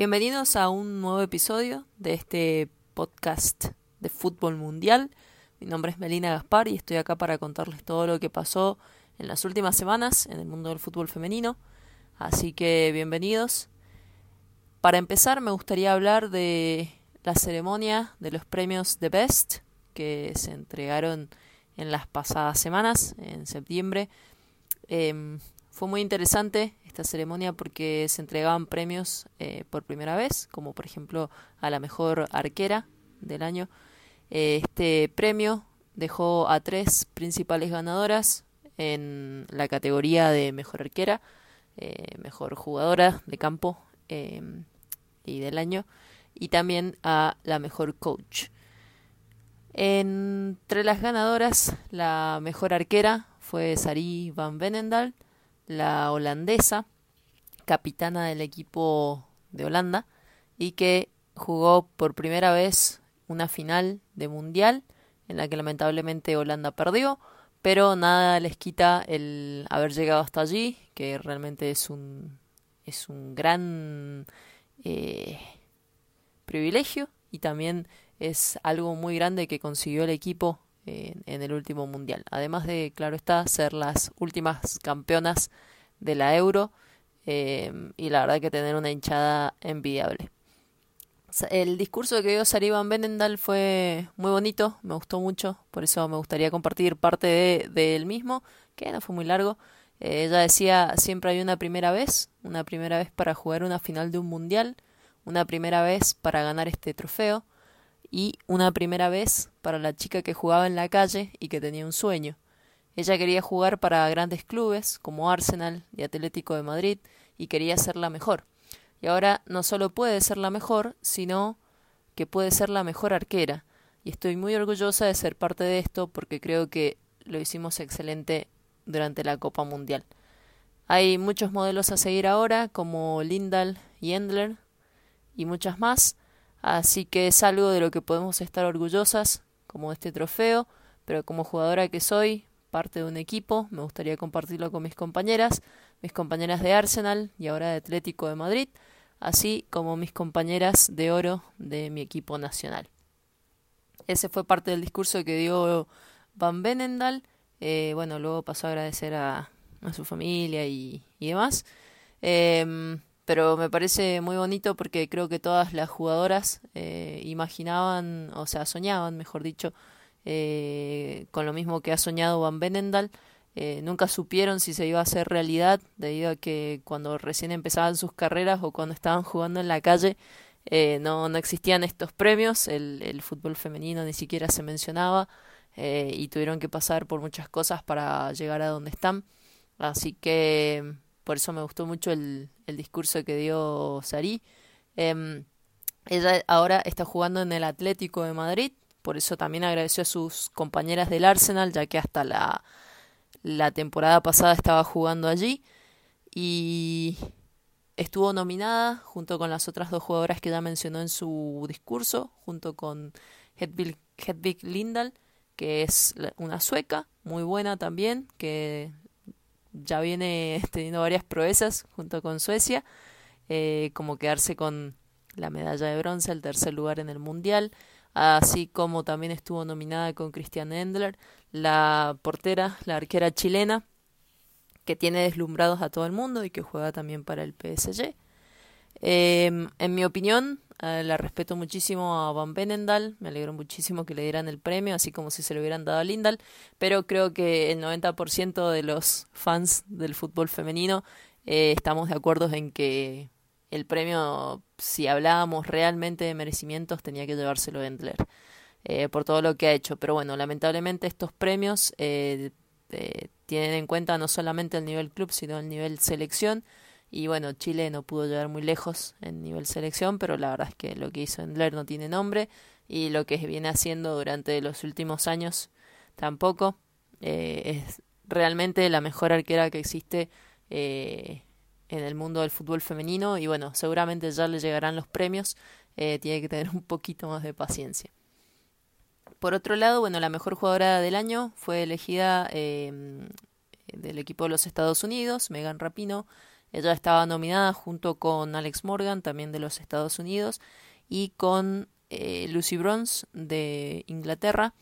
Bienvenidos a un nuevo episodio de este podcast de fútbol mundial. Mi nombre es Melina Gaspar y estoy acá para contarles todo lo que pasó en las últimas semanas en el mundo del fútbol femenino. Así que bienvenidos. Para empezar me gustaría hablar de la ceremonia de los premios The Best que se entregaron en las pasadas semanas, en septiembre. Em, fue muy interesante esta ceremonia porque se entregaban premios eh, por primera vez, como por ejemplo a la mejor arquera del año. Eh, este premio dejó a tres principales ganadoras en la categoría de mejor arquera, eh, mejor jugadora de campo em, y del año, y también a la mejor coach. Entre las ganadoras, la mejor arquera fue Sari van Venendal, la holandesa, capitana del equipo de Holanda, y que jugó por primera vez una final de mundial en la que lamentablemente Holanda perdió, pero nada les quita el haber llegado hasta allí, que realmente es un, es un gran eh, privilegio y también es algo muy grande que consiguió el equipo en, el último mundial. Además de, claro está, ser las últimas campeonas de la Euro eh, y la verdad que tener una hinchada envidiable. El discurso que dio Sarivan Benendal fue muy bonito, me gustó mucho, por eso me gustaría compartir parte de, él mismo, que no fue muy largo. Eh, ella decía, siempre hay una primera vez, una primera vez para jugar una final de un mundial, una primera vez para ganar este trofeo, y una primera vez para la chica que jugaba en la calle y que tenía un sueño. Ella quería jugar para grandes clubes como Arsenal y Atlético de Madrid y quería ser la mejor. Y ahora no solo puede ser la mejor, sino que puede ser la mejor arquera. Y estoy muy orgullosa de ser parte de esto porque creo que lo hicimos excelente durante la Copa Mundial. Hay muchos modelos a seguir ahora, como Lindal y Endler, y muchas más, Así que es algo de lo que podemos estar orgullosas, como este trofeo, pero como jugadora que soy, parte de un equipo, me gustaría compartirlo con mis compañeras, mis compañeras de Arsenal y ahora de Atlético de Madrid, así como mis compañeras de oro de mi equipo nacional. Ese fue parte del discurso que dio Van Benendal. Eh, bueno, luego pasó a agradecer a, su familia y, y demás. Eh, pero me parece muy bonito porque creo que todas las jugadoras eh, imaginaban, o sea, soñaban, mejor dicho, eh, con lo mismo que ha soñado Van Benendal. Eh, nunca supieron si se iba a hacer realidad debido a que cuando recién empezaban sus carreras o cuando estaban jugando en la calle no, no existían estos premios, el, el fútbol femenino ni siquiera se mencionaba y tuvieron que pasar por muchas cosas para llegar a donde están. Así que por eso me gustó mucho el, discurso que dio Sari. Em, ella ahora está jugando en el Atlético de Madrid, por eso también agradeció a sus compañeras del Arsenal, ya que hasta la, la temporada pasada estaba jugando allí. Y estuvo nominada junto con las otras dos jugadoras que ya mencionó en su discurso, junto con Hedvig, Hedvig Lindahl, que es una sueca, muy buena también, que ya viene teniendo varias proezas junto con Suecia, eh, como quedarse con la medalla de bronce, el tercer lugar en el Mundial, así como también estuvo nominada con Christian Endler, la portera, la arquera chilena, que tiene deslumbrados a todo el mundo y que juega también para el PSG. Em, en mi opinión, eh, la respeto muchísimo a Van Benendal, me alegro muchísimo que le dieran el premio, así como si se lo hubieran dado a Lindal, pero creo que el 90% de los fans del fútbol femenino eh, estamos de acuerdo en que el premio, si hablábamos realmente de merecimientos, tenía que llevárselo Endler. Eh, por todo lo que ha hecho. Pero bueno, lamentablemente estos premios eh, tienen en cuenta no solamente el nivel club, sino el nivel selección. Y bueno, Chile no pudo llegar muy lejos en nivel selección, pero la verdad es que lo que hizo Endler no tiene nombre y lo que viene haciendo durante los últimos años tampoco. Eh, es realmente la mejor arquera que existe eh, en el mundo del fútbol femenino y bueno, seguramente ya le llegarán los premios, eh, tiene que tener un poquito más de paciencia. Por otro lado, bueno, la mejor jugadora del año fue elegida del equipo de los Estados Unidos, Megan Rapino, Ella estaba nominada junto con Alex Morgan, también de los Estados Unidos, y con eh, Lucy Bronze de Inglaterra.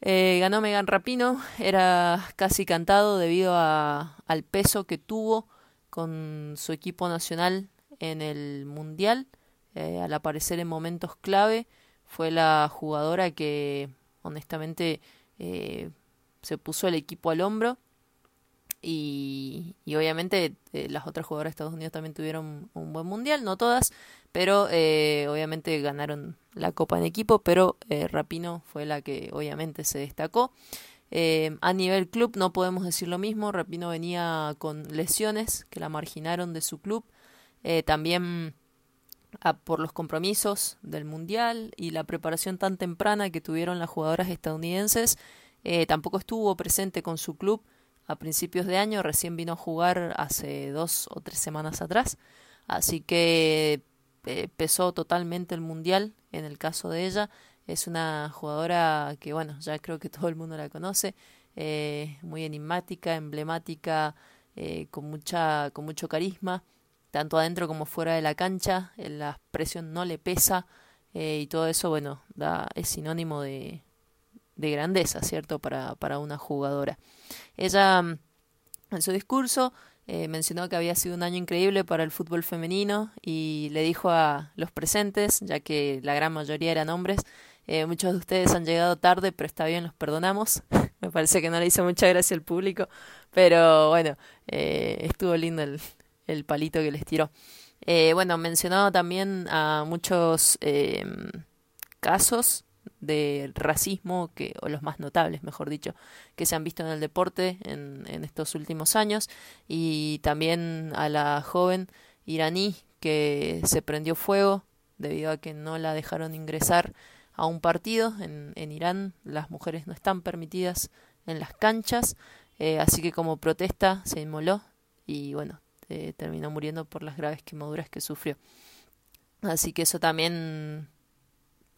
Eh, ganó Megan Rapino, era casi cantado debido a, al peso que tuvo con su equipo nacional en el Mundial, eh, al aparecer en momentos clave, fue la jugadora que honestamente se puso el equipo al hombro y, obviamente eh, las otras jugadoras de Estados Unidos también tuvieron un buen mundial, no todas, pero eh, obviamente ganaron la copa en equipo, pero eh, Rapino fue la que obviamente se destacó. a nivel club no podemos decir lo mismo, Rapino venía con lesiones que la marginaron de su club, también por los compromisos del mundial y la preparación tan temprana que tuvieron las jugadoras estadounidenses, tampoco estuvo presente con su club a principios de año, recién vino a jugar hace dos o tres semanas atrás, así que eh, pesó totalmente el mundial en el caso de ella. Es una jugadora que, bueno, ya creo que todo el mundo la conoce, eh, muy enigmática, emblemática, eh, con, mucha, con mucho carisma, tanto adentro como fuera de la cancha, la presión no le pesa y todo eso, bueno, da, es sinónimo de, de grandeza, ¿cierto? Para, para una jugadora. Ella, mm, en su discurso, eh, mencionó que había sido un año increíble para el fútbol femenino y le dijo a los presentes, ya que la gran mayoría eran hombres, eh, muchos de ustedes han llegado tarde, pero está bien, los perdonamos. Me parece que no le hizo mucha gracia al público, pero bueno, eh, estuvo lindo el, el, palito que les tiró. bueno, mencionó también a muchos casos de racismo, que, o los más notables, mejor dicho, que se han visto en el deporte en, estos últimos años, y también a la joven iraní que se prendió fuego debido a que no la dejaron ingresar a un partido. En, en Irán las mujeres no están permitidas en las canchas, eh, así que como protesta se inmoló y bueno, eh, terminó muriendo por las graves quemaduras que sufrió. Así que eso también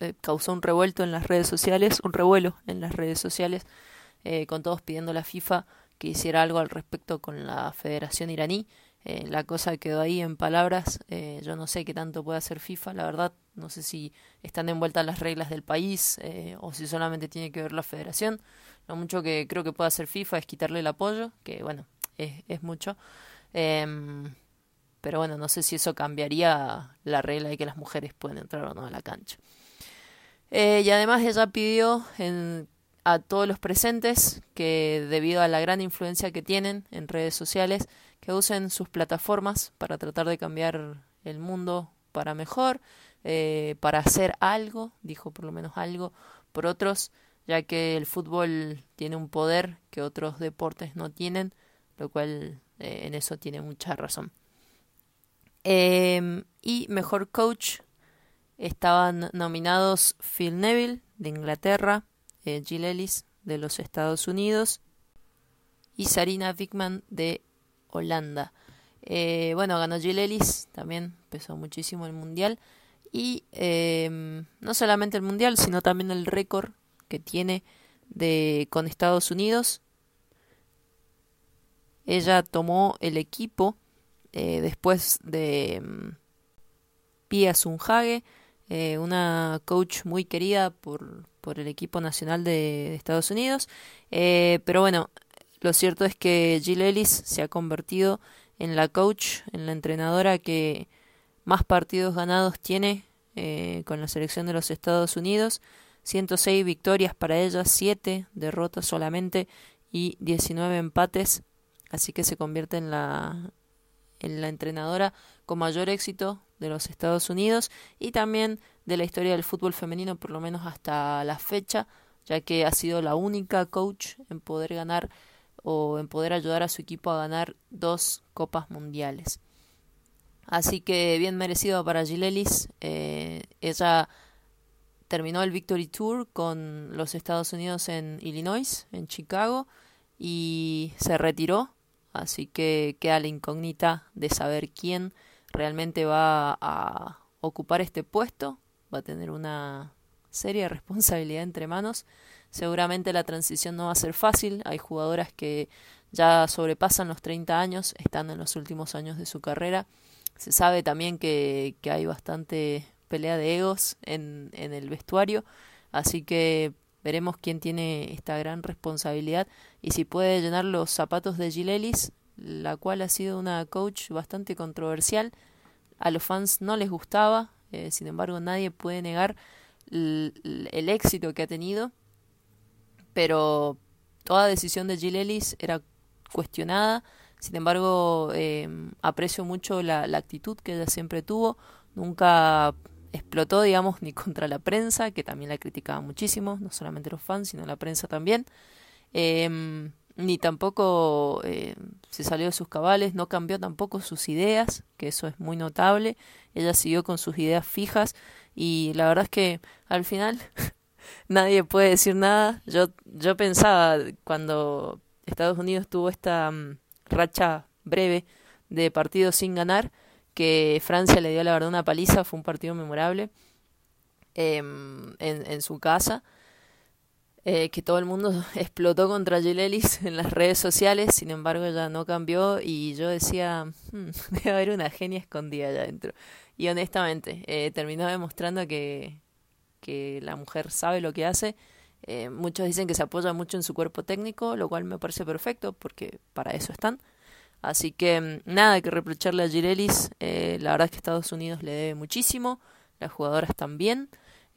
eh, causó un revuelto en las redes sociales, un revuelo en las redes sociales, eh, con todos pidiendo a la FIFA que hiciera algo al respecto con la Federación iraní. Eh, la cosa quedó ahí en palabras. yo no sé qué tanto puede hacer FIFA, la verdad. No sé si están envueltas las reglas del país o si solamente tiene que ver la Federación. Lo mucho que creo que puede hacer FIFA es quitarle el apoyo, que bueno, es, es mucho. Em, pero bueno, no sé si eso cambiaría la regla de que las mujeres pueden entrar o no a la cancha. Eh, y además ella pidió a todos los presentes que debido a la gran influencia que tienen en redes sociales, que usen sus plataformas para tratar de cambiar el mundo para mejor, eh, para hacer algo, dijo por lo menos algo, por otros, ya que el fútbol tiene un poder que otros deportes no tienen, lo cual eh, en eso tiene mucha razón. Em, y mejor coach Estaban nominados Phil Neville de Inglaterra, eh, Jill Ellis de los Estados Unidos y Sarina Wickman de Holanda. Eh, bueno, ganó Jill Ellis, también pesó muchísimo el mundial. Y em, no solamente el mundial, sino también el récord que tiene de, con Estados Unidos. Ella tomó el equipo eh, después de em, Pia Sunhage, eh, una coach muy querida por, por el equipo nacional de, Estados Unidos. Eh, pero bueno, lo cierto es que Jill Ellis se ha convertido en la coach, en la entrenadora que más partidos ganados tiene eh, con la selección de los Estados Unidos. 106 victorias para ella, 7 derrotas solamente y 19 empates. Así que se convierte en la, en la entrenadora con mayor éxito de los Estados Unidos y también de la historia del fútbol femenino, por lo menos hasta la fecha, ya que ha sido la única coach en poder ganar o en poder ayudar a su equipo a ganar dos copas mundiales. Así que bien merecido para Gilelis. Eh, ella terminó el Victory Tour con los Estados Unidos en Illinois, en Chicago, y se retiró. Así que queda la incógnita de saber quién realmente va a ocupar este puesto, va a tener una seria responsabilidad entre manos. Seguramente la transición no va a ser fácil, hay jugadoras que ya sobrepasan los 30 años, están en los últimos años de su carrera. Se sabe también que, que hay bastante pelea de egos en, en el vestuario, así que veremos quién tiene esta gran responsabilidad y si puede llenar los zapatos de Gilelis, la cual ha sido una coach bastante controversial. A los fans no les gustaba, eh, sin embargo nadie puede negar el, éxito que ha tenido, pero toda decisión de Jill Ellis era cuestionada. Sin embargo, em, aprecio mucho la, actitud que ella siempre tuvo. Nunca explotó, digamos, ni contra la prensa, que también la criticaba muchísimo, no solamente los fans, sino la prensa también. Em, ni tampoco eh, se salió de sus cabales, no cambió tampoco sus ideas, que eso es muy notable. Ella siguió con sus ideas fijas y la verdad es que al final nadie puede decir nada. Yo, yo pensaba cuando Estados Unidos tuvo esta mm, racha breve de partidos sin ganar, que Francia le dio la verdad una paliza, fue un partido memorable em, en, en su casa. Eh, que todo el mundo explotó contra Jill Ellis en las redes sociales, sin embargo ya no cambió y yo decía, hmm, debe haber una genia escondida allá adentro. Y honestamente, eh, terminó demostrando que, que la mujer sabe lo que hace. Eh, muchos dicen que se apoya mucho en su cuerpo técnico, lo cual me parece perfecto porque para eso están. Así que mm, nada que reprocharle a Girelis. Eh, la verdad es que Estados Unidos le debe muchísimo, las jugadoras también.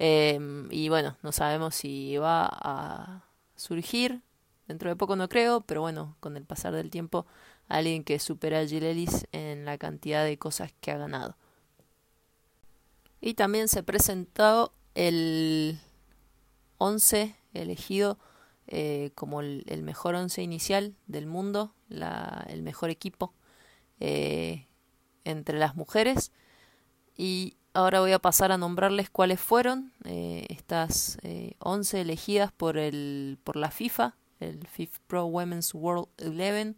Em, y bueno, no sabemos si va a surgir. Dentro de poco no creo, pero bueno, con el pasar del tiempo, alguien que supera a Girelis en la cantidad de cosas que ha ganado. Y también se presentó el 11 elegido eh, como el, mejor 11 inicial del mundo, el mejor equipo eh, entre las mujeres. Y ahora voy a pasar a nombrarles cuáles fueron eh, estas 11 elegidas por, el, por la FIFA, el FIFA Pro Women's World 11.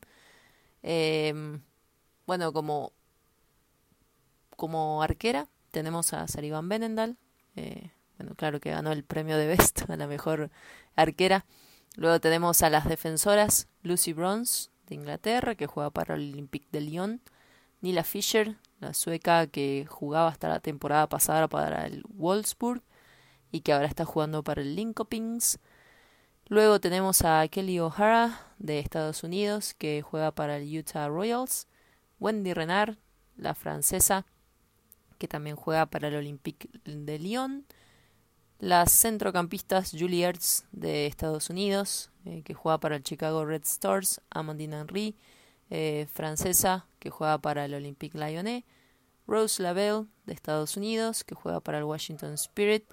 Em, bueno, como, como arquera tenemos a Sarivan Benendal, eh, bueno, claro que ganó el premio de Best a la mejor arquera. Luego tenemos a las defensoras Lucy Bronze de Inglaterra, que juega para el Olympique de Lyon. Nila Fischer, la sueca que jugaba hasta la temporada pasada para el Wolfsburg y que ahora está jugando para el Linkopings. Luego tenemos a Kelly O'Hara de Estados Unidos, que juega para el Utah Royals. Wendy Renard, la francesa, que también juega para el Olympique de Lyon. Las centrocampistas Julie de Estados Unidos, eh, que juega para el Chicago Red Stars, Amandine Henry, eh, francesa, que juega para el Olympique Lyonnais, Rose Lavelle de Estados Unidos, que juega para el Washington Spirit,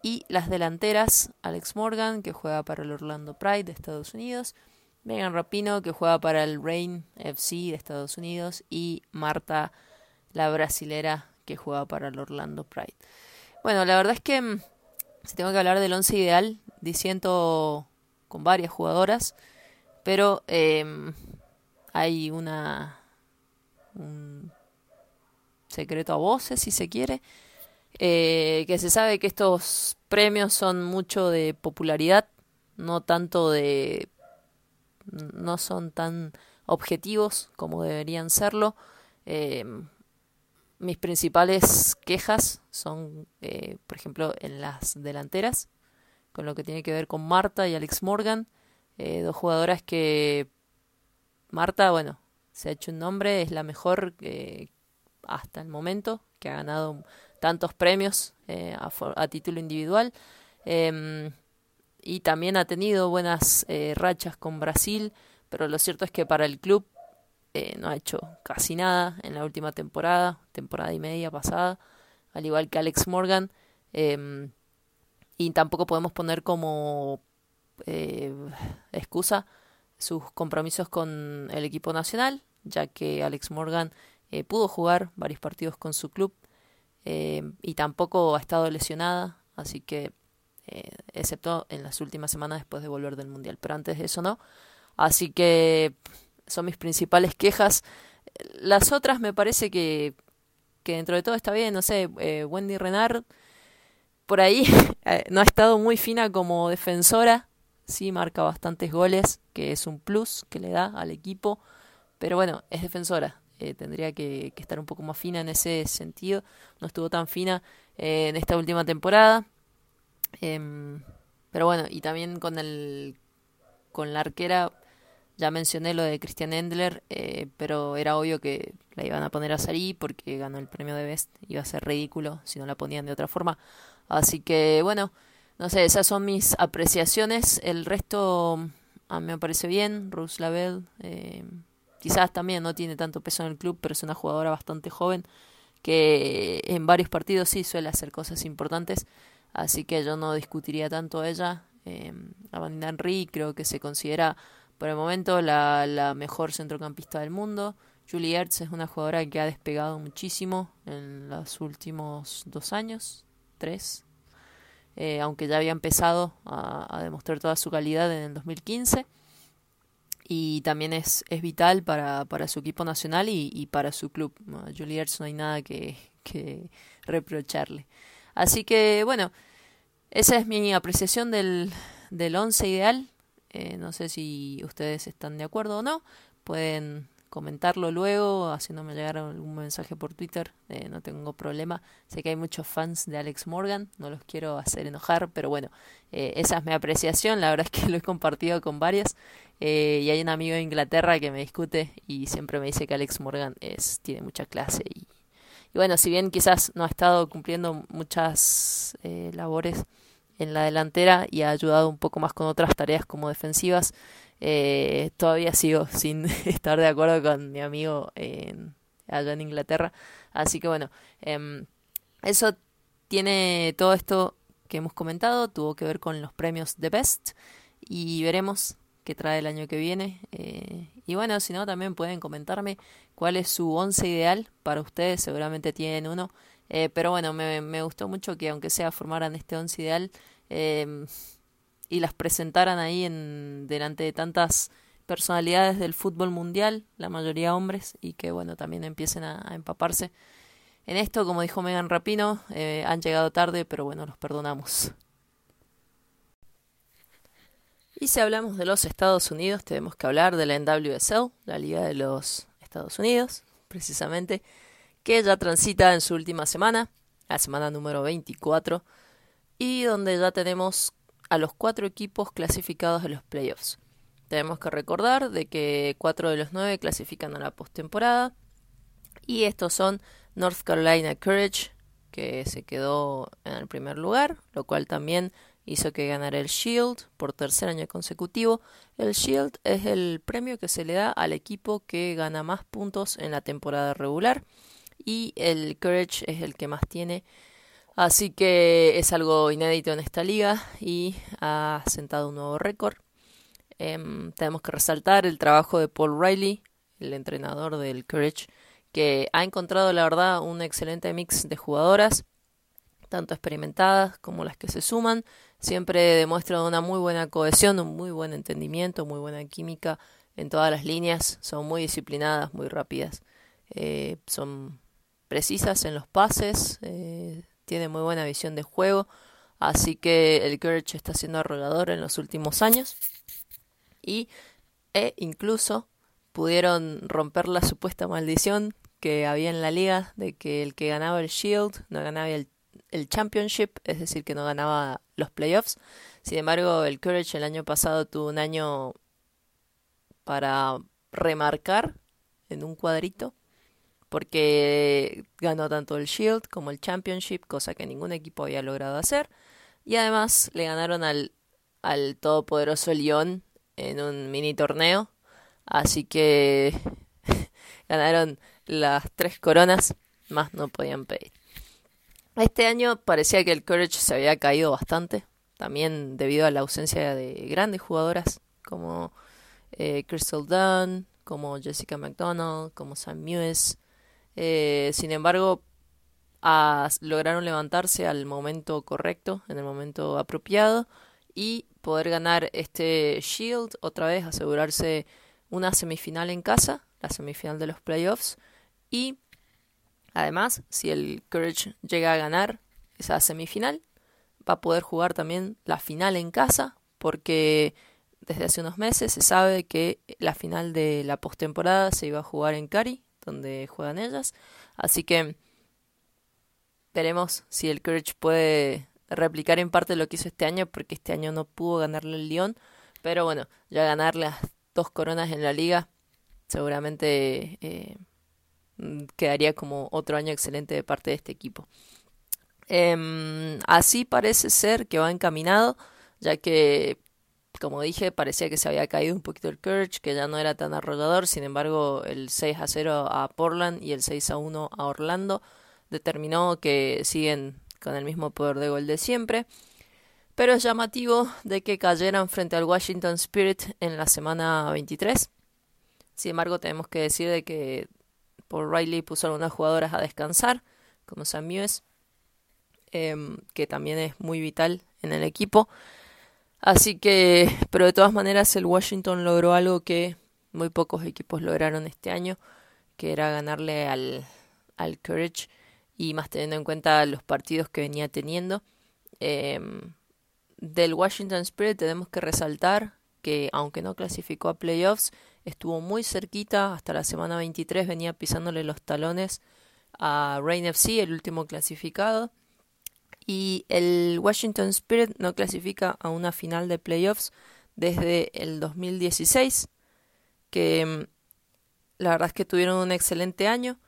y las delanteras, Alex Morgan, que juega para el Orlando Pride de Estados Unidos, Megan Rapino, que juega para el Rain FC de Estados Unidos, y Marta la brasilera que juega para el Orlando Pride. Bueno, la verdad es que mm, si tengo que hablar del once ideal, disiento con varias jugadoras, pero em, hay una un secreto a voces, si se quiere, eh, que se sabe que estos premios son mucho de popularidad, no tanto de no son tan objetivos como deberían serlo. Eh, mis principales quejas son, eh, por ejemplo, en las delanteras, con lo que tiene que ver con Marta y Alex Morgan, eh, dos jugadoras que Marta, bueno, se ha hecho un nombre, es la mejor eh, hasta el momento, que ha ganado tantos premios a, a, título individual. Em, y también ha tenido buenas rachas con Brasil, pero lo cierto es que para el club eh, no ha hecho casi nada en la última temporada, temporada y media pasada, al igual que Alex Morgan. Em, y tampoco podemos poner como eh, excusa sus compromisos con el equipo nacional, ya que Alex Morgan eh, pudo jugar varios partidos con su club em, y tampoco ha estado lesionada, así que excepto en las últimas semanas después de volver del mundial, pero antes de eso no. Así que son mis principales quejas. Las otras me parece que, que dentro de todo está bien, no sé, eh, Wendy Renard por ahí eh, no ha estado muy fina como defensora, sí marca bastantes goles, que es un plus que le da al equipo, pero bueno, es defensora. Eh, tendría que, estar un poco más fina en ese sentido. No estuvo tan fina eh, en esta última temporada. Em, pero bueno, y también con el con la arquera, ya mencioné lo de Christian Endler, eh, pero era obvio que la iban a poner a Sari porque ganó el premio de Best. Iba a ser ridículo si no la ponían de otra forma. Así que bueno, no sé, esas son mis apreciaciones. El resto a mí me parece bien. Rose Lavelle, eh, quizás también no tiene tanto peso en el club, pero es una jugadora bastante joven que en varios partidos sí suele hacer cosas importantes. Así que yo no discutiría tanto a ella. Eh, Amanda Henry creo que se considera por el momento la, la mejor centrocampista del mundo. Julie Ertz es una jugadora que ha despegado muchísimo en los últimos dos años, tres, eh, aunque ya había empezado a, demostrar toda su calidad en el 2015. Y también es, es vital para, para su equipo nacional y, para su club. A no hay nada que, que reprocharle. Así que bueno, esa es mi apreciación del, del once ideal. Eh, no sé si ustedes están de acuerdo o no. Pueden comentarlo luego, haciéndome llegar algún mensaje por Twitter, eh, no tengo problema. Sé que hay muchos fans de Alex Morgan, no los quiero hacer enojar, pero bueno, eh, esa es mi apreciación, la verdad es que lo he compartido con varias. Eh, y hay un amigo de Inglaterra que me discute y siempre me dice que Alex Morgan es, tiene mucha clase. Y, y bueno, si bien quizás no ha estado cumpliendo muchas labores en la delantera y ha ayudado un poco más con otras tareas como defensivas, eh, todavía sigo sin estar de acuerdo con mi amigo en, allá en Inglaterra. Así que bueno, em, eso tiene todo esto que hemos comentado, tuvo que ver con los premios de Best y veremos qué trae el año que viene. Eh, y bueno, si no, también pueden comentarme cuál es su once ideal para ustedes, seguramente tienen uno. Eh, pero bueno, me, gustó mucho que aunque sea formaran este once ideal, eh, y las presentaran ahí en delante de tantas personalidades del fútbol mundial, la mayoría hombres, y que bueno, también empiecen a, empaparse en esto, como dijo Megan Rapino, eh, han llegado tarde, pero bueno, los perdonamos. Y si hablamos de los Estados Unidos, tenemos que hablar de la NWSL, la Liga de los Estados Unidos, precisamente, que ya transita en su última semana, la semana número 24, y donde ya tenemos a los cuatro equipos clasificados a los playoffs. Tenemos que recordar de que cuatro de los nueve clasifican a la postemporada y estos son North Carolina Courage, que se quedó en el primer lugar, lo cual también hizo que ganara el Shield por tercer año consecutivo. El Shield es el premio que se le da al equipo que gana más puntos en la temporada regular y el Courage es el que más tiene Así que es algo inédito en esta liga y ha sentado un nuevo récord. Em, tenemos que resaltar el trabajo de Paul Riley, el entrenador del Courage, que ha encontrado, la verdad, un excelente mix de jugadoras, tanto experimentadas como las que se suman. Siempre demuestran una muy buena cohesión, un muy buen entendimiento, muy buena química en todas las líneas. Son muy disciplinadas, muy rápidas. Eh, son precisas en los pases. Eh, tiene muy buena visión de juego, así que el Courage está siendo arrollador en los últimos años y e incluso pudieron romper la supuesta maldición que había en la liga de que el que ganaba el Shield no ganaba el, el Championship, es decir, que no ganaba los playoffs. Sin embargo, el Courage el año pasado tuvo un año para remarcar en un cuadrito porque ganó tanto el Shield como el Championship, cosa que ningún equipo había logrado hacer. Y además le ganaron al, al todopoderoso Lyon en un mini torneo. Así que ganaron las tres coronas, más no podían pedir. Este año parecía que el Courage se había caído bastante, también debido a la ausencia de grandes jugadoras como eh, Crystal Dunn, como Jessica McDonald, como Sam Mewes, eh, sin embargo, lograron levantarse al momento correcto, en el momento apropiado, y poder ganar este Shield, otra vez asegurarse una semifinal en casa, la semifinal de los playoffs, y además, si el Courage llega a ganar esa semifinal, va a poder jugar también la final en casa, porque desde hace unos meses se sabe que la final de la postemporada se iba a jugar en Cari, donde juegan ellas. Así que veremos si el Courage puede replicar en parte lo que hizo este año, porque este año no pudo ganarle el Lyon. Pero bueno, ya ganar las dos coronas en la liga seguramente eh, quedaría como otro año excelente de parte de este equipo. Em, así parece ser que va encaminado, ya que como dije, parecía que se había caído un poquito el Courage, que ya no era tan arrollador. Sin embargo, el 6 a 0 a Portland y el 6 a 1 a Orlando determinó que siguen con el mismo poder de gol de siempre. Pero es llamativo de que cayeran frente al Washington Spirit en la semana 23. Sin embargo, tenemos que decir de que por Riley puso a algunas jugadoras a descansar, como Sam Mewes, em, que también es muy vital en el equipo. Así que, pero de todas maneras el Washington logró algo que muy pocos equipos lograron este año, que era ganarle al, al Courage y más teniendo en cuenta los partidos que venía teniendo. Em, del Washington Spirit tenemos que resaltar que aunque no clasificó a playoffs, estuvo muy cerquita, hasta la semana 23 venía pisándole los talones a Rain FC, el último clasificado. Y el Washington Spirit no clasifica a una final de playoffs desde el 2016, que mm, la verdad es que tuvieron un excelente año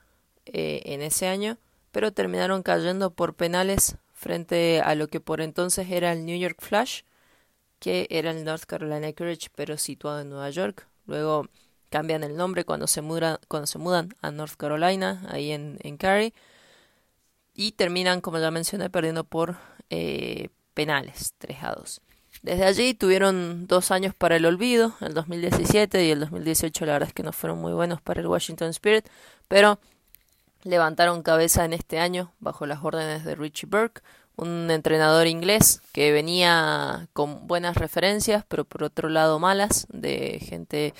eh, en ese año, pero terminaron cayendo por penales frente a lo que por entonces era el New York Flash, que era el North Carolina Courage, pero situado en Nueva York. Luego cambian el nombre cuando se, mudan, cuando se mudan a North Carolina, ahí en, en Cary y terminan, como ya mencioné, perdiendo por eh, penales, 3 a 2. Desde allí tuvieron dos años para el olvido, el 2017 y el 2018 la verdad es que no fueron muy buenos para el Washington Spirit, pero levantaron cabeza en este año bajo las órdenes de Richie Burke, un entrenador inglés que venía con buenas referencias, pero por otro lado malas, de gente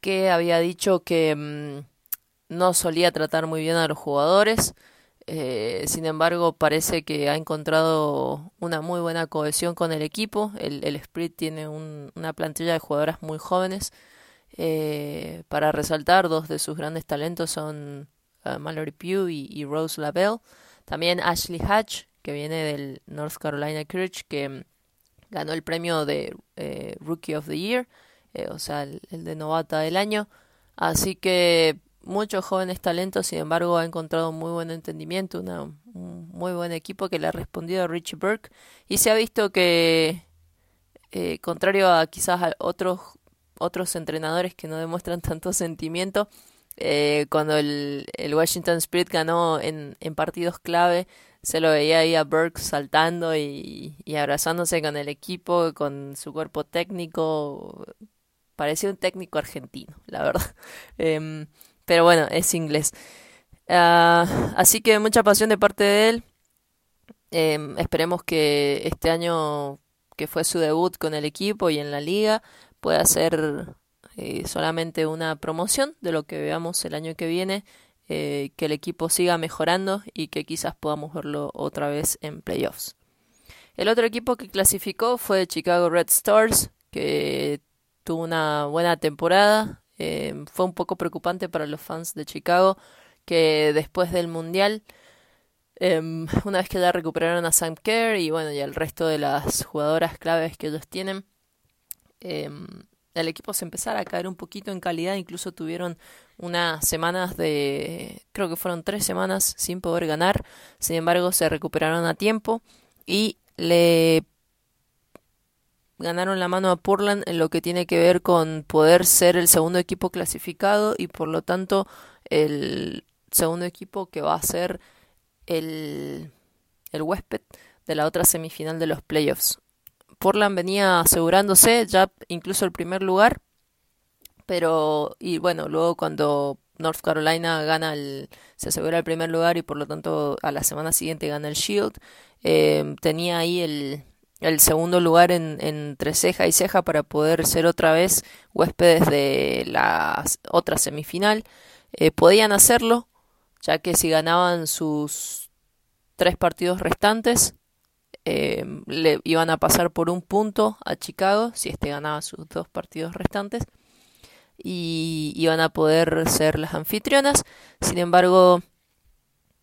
que había dicho que mm, no solía tratar muy bien a los jugadores, eh, sin embargo, parece que ha encontrado una muy buena cohesión con el equipo. El, el tiene una plantilla de jugadoras muy jóvenes. Eh, para resaltar, dos de sus grandes talentos son uh, Mallory Pugh y, Rose Lavelle. También Ashley Hatch, que viene del North Carolina Courage, que mm, ganó el premio de eh, Rookie of the Year, o sea, el de novata del año. Así que muchos jóvenes talentos, sin embargo, ha encontrado muy buen entendimiento, un muy buen equipo que le ha respondido a Richie Burke y se ha visto que, eh, contrario a quizás a otros, otros entrenadores que no demuestran tanto sentimiento, eh, cuando el, el, Washington Spirit ganó en, en, partidos clave, se lo veía ahí a Burke saltando y, y abrazándose con el equipo, con su cuerpo técnico. Parecía un técnico argentino, la verdad. Em, pero bueno, es inglés. Ah, así que mucha pasión de parte de él. Em, esperemos que este año, que fue su debut con el equipo y en la liga, pueda ser eh, solamente una promoción de lo que veamos el año que viene, eh, que el equipo siga mejorando y que quizás podamos verlo otra vez en playoffs. El otro equipo que clasificó fue Chicago Red Stars, que tuvo una buena temporada, eh, fue un poco preocupante para los fans de Chicago que después del Mundial, em, una vez que ya recuperaron a Sam Kerr y bueno, y el resto de las jugadoras claves que ellos tienen, em, el equipo se empezara a caer un poquito en calidad, incluso tuvieron unas semanas de, creo que fueron tres semanas sin poder ganar, sin embargo se recuperaron a tiempo y le ganaron la mano a Portland en lo que tiene que ver con poder ser el segundo equipo clasificado y por lo tanto el segundo equipo que va a ser el, el huésped de la otra semifinal de los playoffs. Portland venía asegurándose ya incluso el primer lugar, pero y bueno, luego cuando North Carolina gana el, se asegura el primer lugar y por lo tanto a la semana siguiente gana el Shield, eh, tenía ahí el, el segundo lugar en, entre ceja y ceja para poder ser otra vez huéspedes de la otra semifinal. Eh, podían hacerlo, ya que si ganaban sus tres partidos restantes, eh, le iban a pasar por un punto a Chicago si este ganaba sus dos partidos restantes y iban a poder ser las anfitrionas. Sin embargo,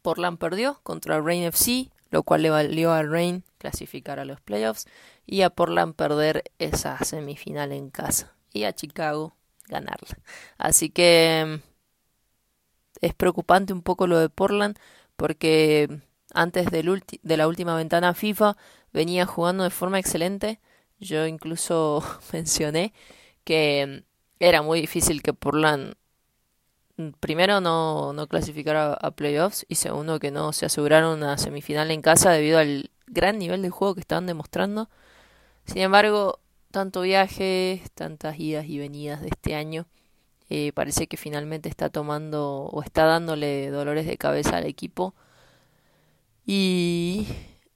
Portland perdió contra Rain FC, lo cual le valió a Rain clasificar a los playoffs y a Portland perder esa semifinal en casa y a Chicago ganarla. Así que es preocupante un poco lo de Portland porque antes de la última ventana FIFA venía jugando de forma excelente. Yo incluso mencioné que era muy difícil que Portland primero no, no clasificara a playoffs y segundo que no se aseguraron una semifinal en casa debido al gran nivel de juego que estaban demostrando. Sin embargo, tanto viaje, tantas idas y venidas de este año, eh, parece que finalmente está tomando o está dándole dolores de cabeza al equipo y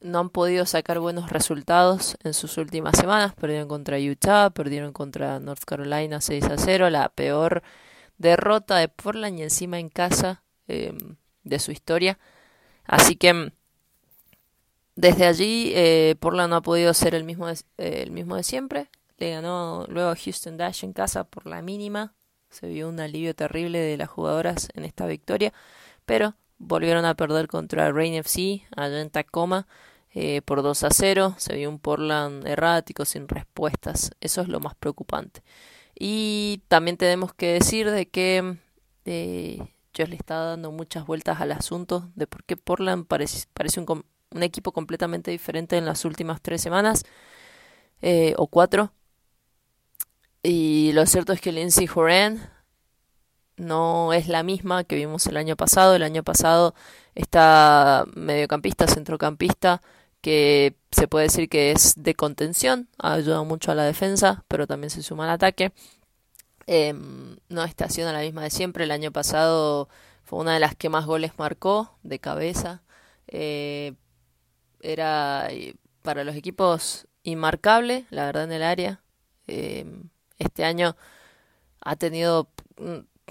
no han podido sacar buenos resultados en sus últimas semanas. Perdieron contra Utah, perdieron contra North Carolina 6 a 0, la peor derrota de Portland y encima en casa em, de su historia. Así que desde allí eh, Portland no ha podido ser el mismo de, el mismo de siempre. Le ganó luego a Houston Dash en casa por la mínima. Se vio un alivio terrible de las jugadoras en esta victoria. Pero volvieron a perder contra Rain FC allá en Tacoma eh, por 2 a 0. Se vio un Portland errático sin respuestas. Eso es lo más preocupante. Y también tenemos que decir de que eh, yo le estaba dando muchas vueltas al asunto de por qué Portland parece, parece un, un equipo completamente diferente en las últimas tres semanas eh, o cuatro. Y lo cierto es que Lindsay Horan no es la misma que vimos el año pasado. El año pasado está mediocampista, centrocampista, que se puede decir que es de contención, ayuda mucho a la defensa, pero también se suma al ataque. Em, no estaciona la misma de siempre. El año pasado fue una de las que más goles marcó de cabeza. Eh, era para los equipos inmarcable, la verdad, en el área. Em, este año ha tenido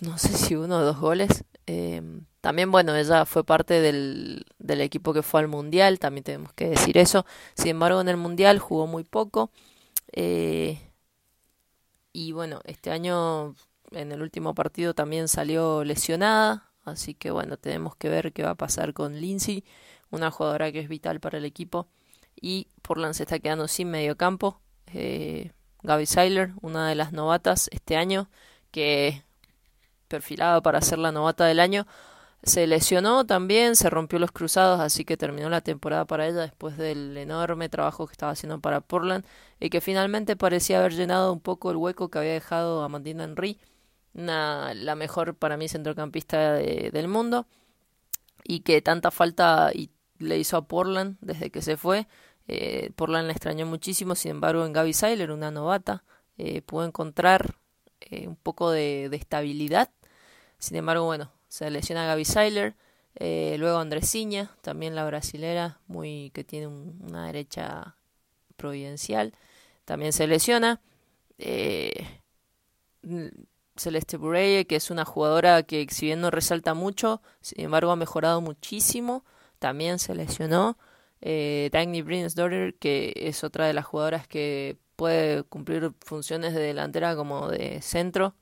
no sé si uno o dos goles. Em, también, bueno, ella fue parte del, del equipo que fue al Mundial, también tenemos que decir eso. Sin embargo, en el Mundial jugó muy poco. Eh, y bueno, este año en el último partido también salió lesionada. Así que bueno, tenemos que ver qué va a pasar con Lindsay, una jugadora que es vital para el equipo. Y Portland se está quedando sin medio campo. Eh, Gaby Seiler, una de las novatas este año, que perfilada para ser la novata del año. Se lesionó también, se rompió los cruzados, así que terminó la temporada para ella después del enorme trabajo que estaba haciendo para Portland y que finalmente parecía haber llenado un poco el hueco que había dejado a Amandina Henry, una, la mejor para mí centrocampista del mundo y que tanta falta y le hizo a Portland desde que se fue. Eh, Portland la extrañó muchísimo, sin embargo en Gaby Seiler, una novata, eh, pudo encontrar eh, un poco de, de estabilidad sin embargo, bueno, se lesiona Gaby Seiler, eh, luego Andresiña, también la brasilera, muy que tiene una derecha providencial, también se lesiona. Eh, Celeste Bureye, que es una jugadora que si bien no resalta mucho, sin embargo ha mejorado muchísimo, también se lesionó. Eh, Dagny Daughter, que es otra de las jugadoras que puede cumplir funciones de delantera como de centro,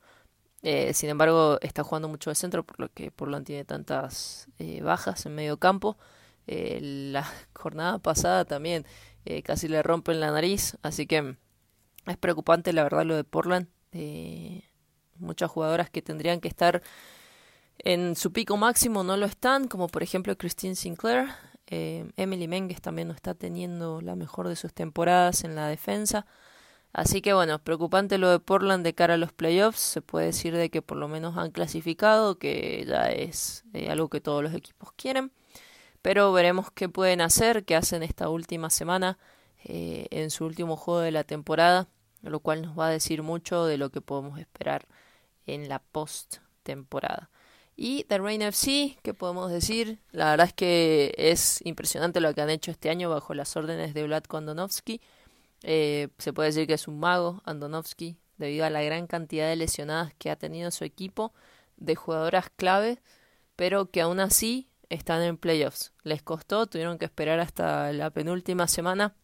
eh, sin embargo, está jugando mucho de centro, por lo que Portland tiene tantas eh, bajas en medio campo. Eh, la jornada pasada también casi le rompen la nariz, así que es preocupante la verdad lo de Portland. muchas jugadoras que tendrían que estar en su pico máximo no lo están, como por ejemplo Christine Sinclair. Emily Menges también no está teniendo la mejor de sus temporadas en la defensa. Así que bueno, preocupante lo de Portland de cara a los playoffs. Se puede decir de que por lo menos han clasificado, que ya es eh, algo que todos los equipos quieren. Pero veremos qué pueden hacer, qué hacen esta última semana eh, en su último juego de la temporada, lo cual nos va a decir mucho de lo que podemos esperar en la post temporada. Y The Rain FC, ¿qué podemos decir? La verdad es que es impresionante lo que han hecho este año bajo las órdenes de Vlad Kondonovsky eh, se puede decir que es un mago, Andonovsky, debido a la gran cantidad de lesionadas que ha tenido su equipo, de jugadoras clave, pero que aún así están en playoffs. Les costó, tuvieron que esperar hasta la penúltima semana,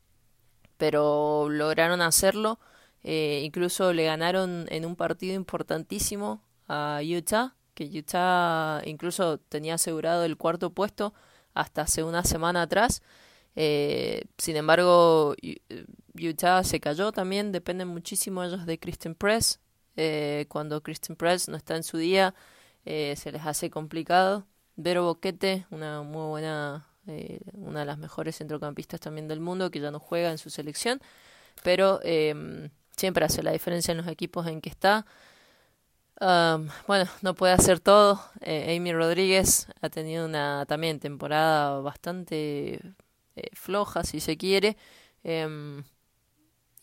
pero lograron hacerlo. Eh, incluso le ganaron en un partido importantísimo a Utah, que Utah incluso tenía asegurado el cuarto puesto hasta hace una semana atrás. Eh, sin embargo, Utah se cayó también, dependen muchísimo ellos de Christian Press. Eh, cuando Christian Press no está en su día, eh, se les hace complicado. Vero Boquete, una muy buena, eh, una de las mejores centrocampistas también del mundo, que ya no juega en su selección, pero em, siempre hace la diferencia en los equipos en que está. bueno, no puede hacer todo. Amy Rodríguez ha tenido una también temporada bastante floja, si se quiere. Em,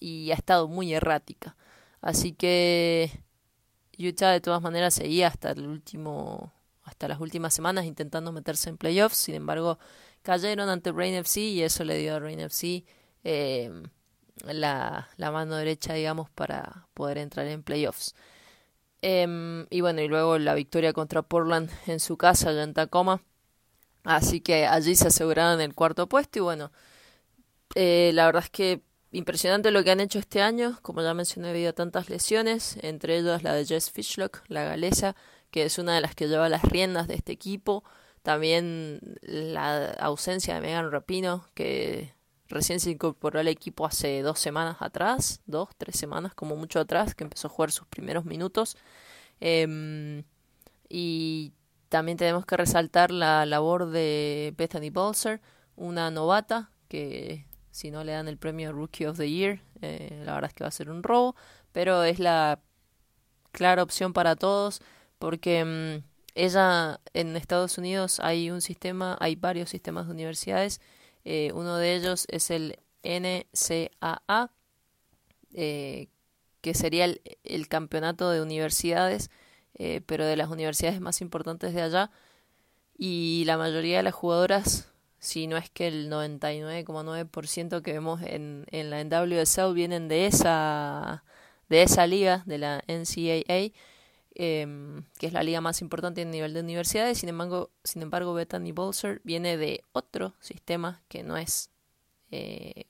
y ha estado muy errática. Así que Utah de todas maneras seguía hasta el último hasta las últimas semanas intentando meterse en playoffs, sin embargo cayeron ante Rain FC y eso le dio a Rain FC eh, la, mano derecha, digamos, para poder entrar en playoffs. Em, y bueno, y luego la victoria contra Portland en su casa, allá en Tacoma. Así que allí se aseguraron el cuarto puesto y bueno, eh, la verdad es que impresionante lo que han hecho este año, como ya mencioné, debido a tantas lesiones, entre ellas la de Jess Fishlock, la galesa, que es una de las que lleva las riendas de este equipo. También la ausencia de Megan Rapino, que recién se incorporó al equipo hace dos semanas atrás, dos, tres semanas como mucho atrás, que empezó a jugar sus primeros minutos. Em, y también tenemos que resaltar la labor de Bethany Bolser, una novata que si no le dan el premio Rookie of the Year, eh, la verdad es que va a ser un robo, pero es la clara opción para todos porque mm, ella en Estados Unidos hay un sistema, hay varios sistemas de universidades, eh, uno de ellos es el NCAA, eh, que sería el, el, campeonato de universidades, pero de las universidades más importantes de allá, y la mayoría de las jugadoras si no es que el 99,9% que vemos en, en la NWSL vienen de esa, de esa liga, de la NCAA, em, que es la liga más importante en nivel de universidades. Sin embargo, sin embargo Bethany Bolser viene de otro sistema que no es eh,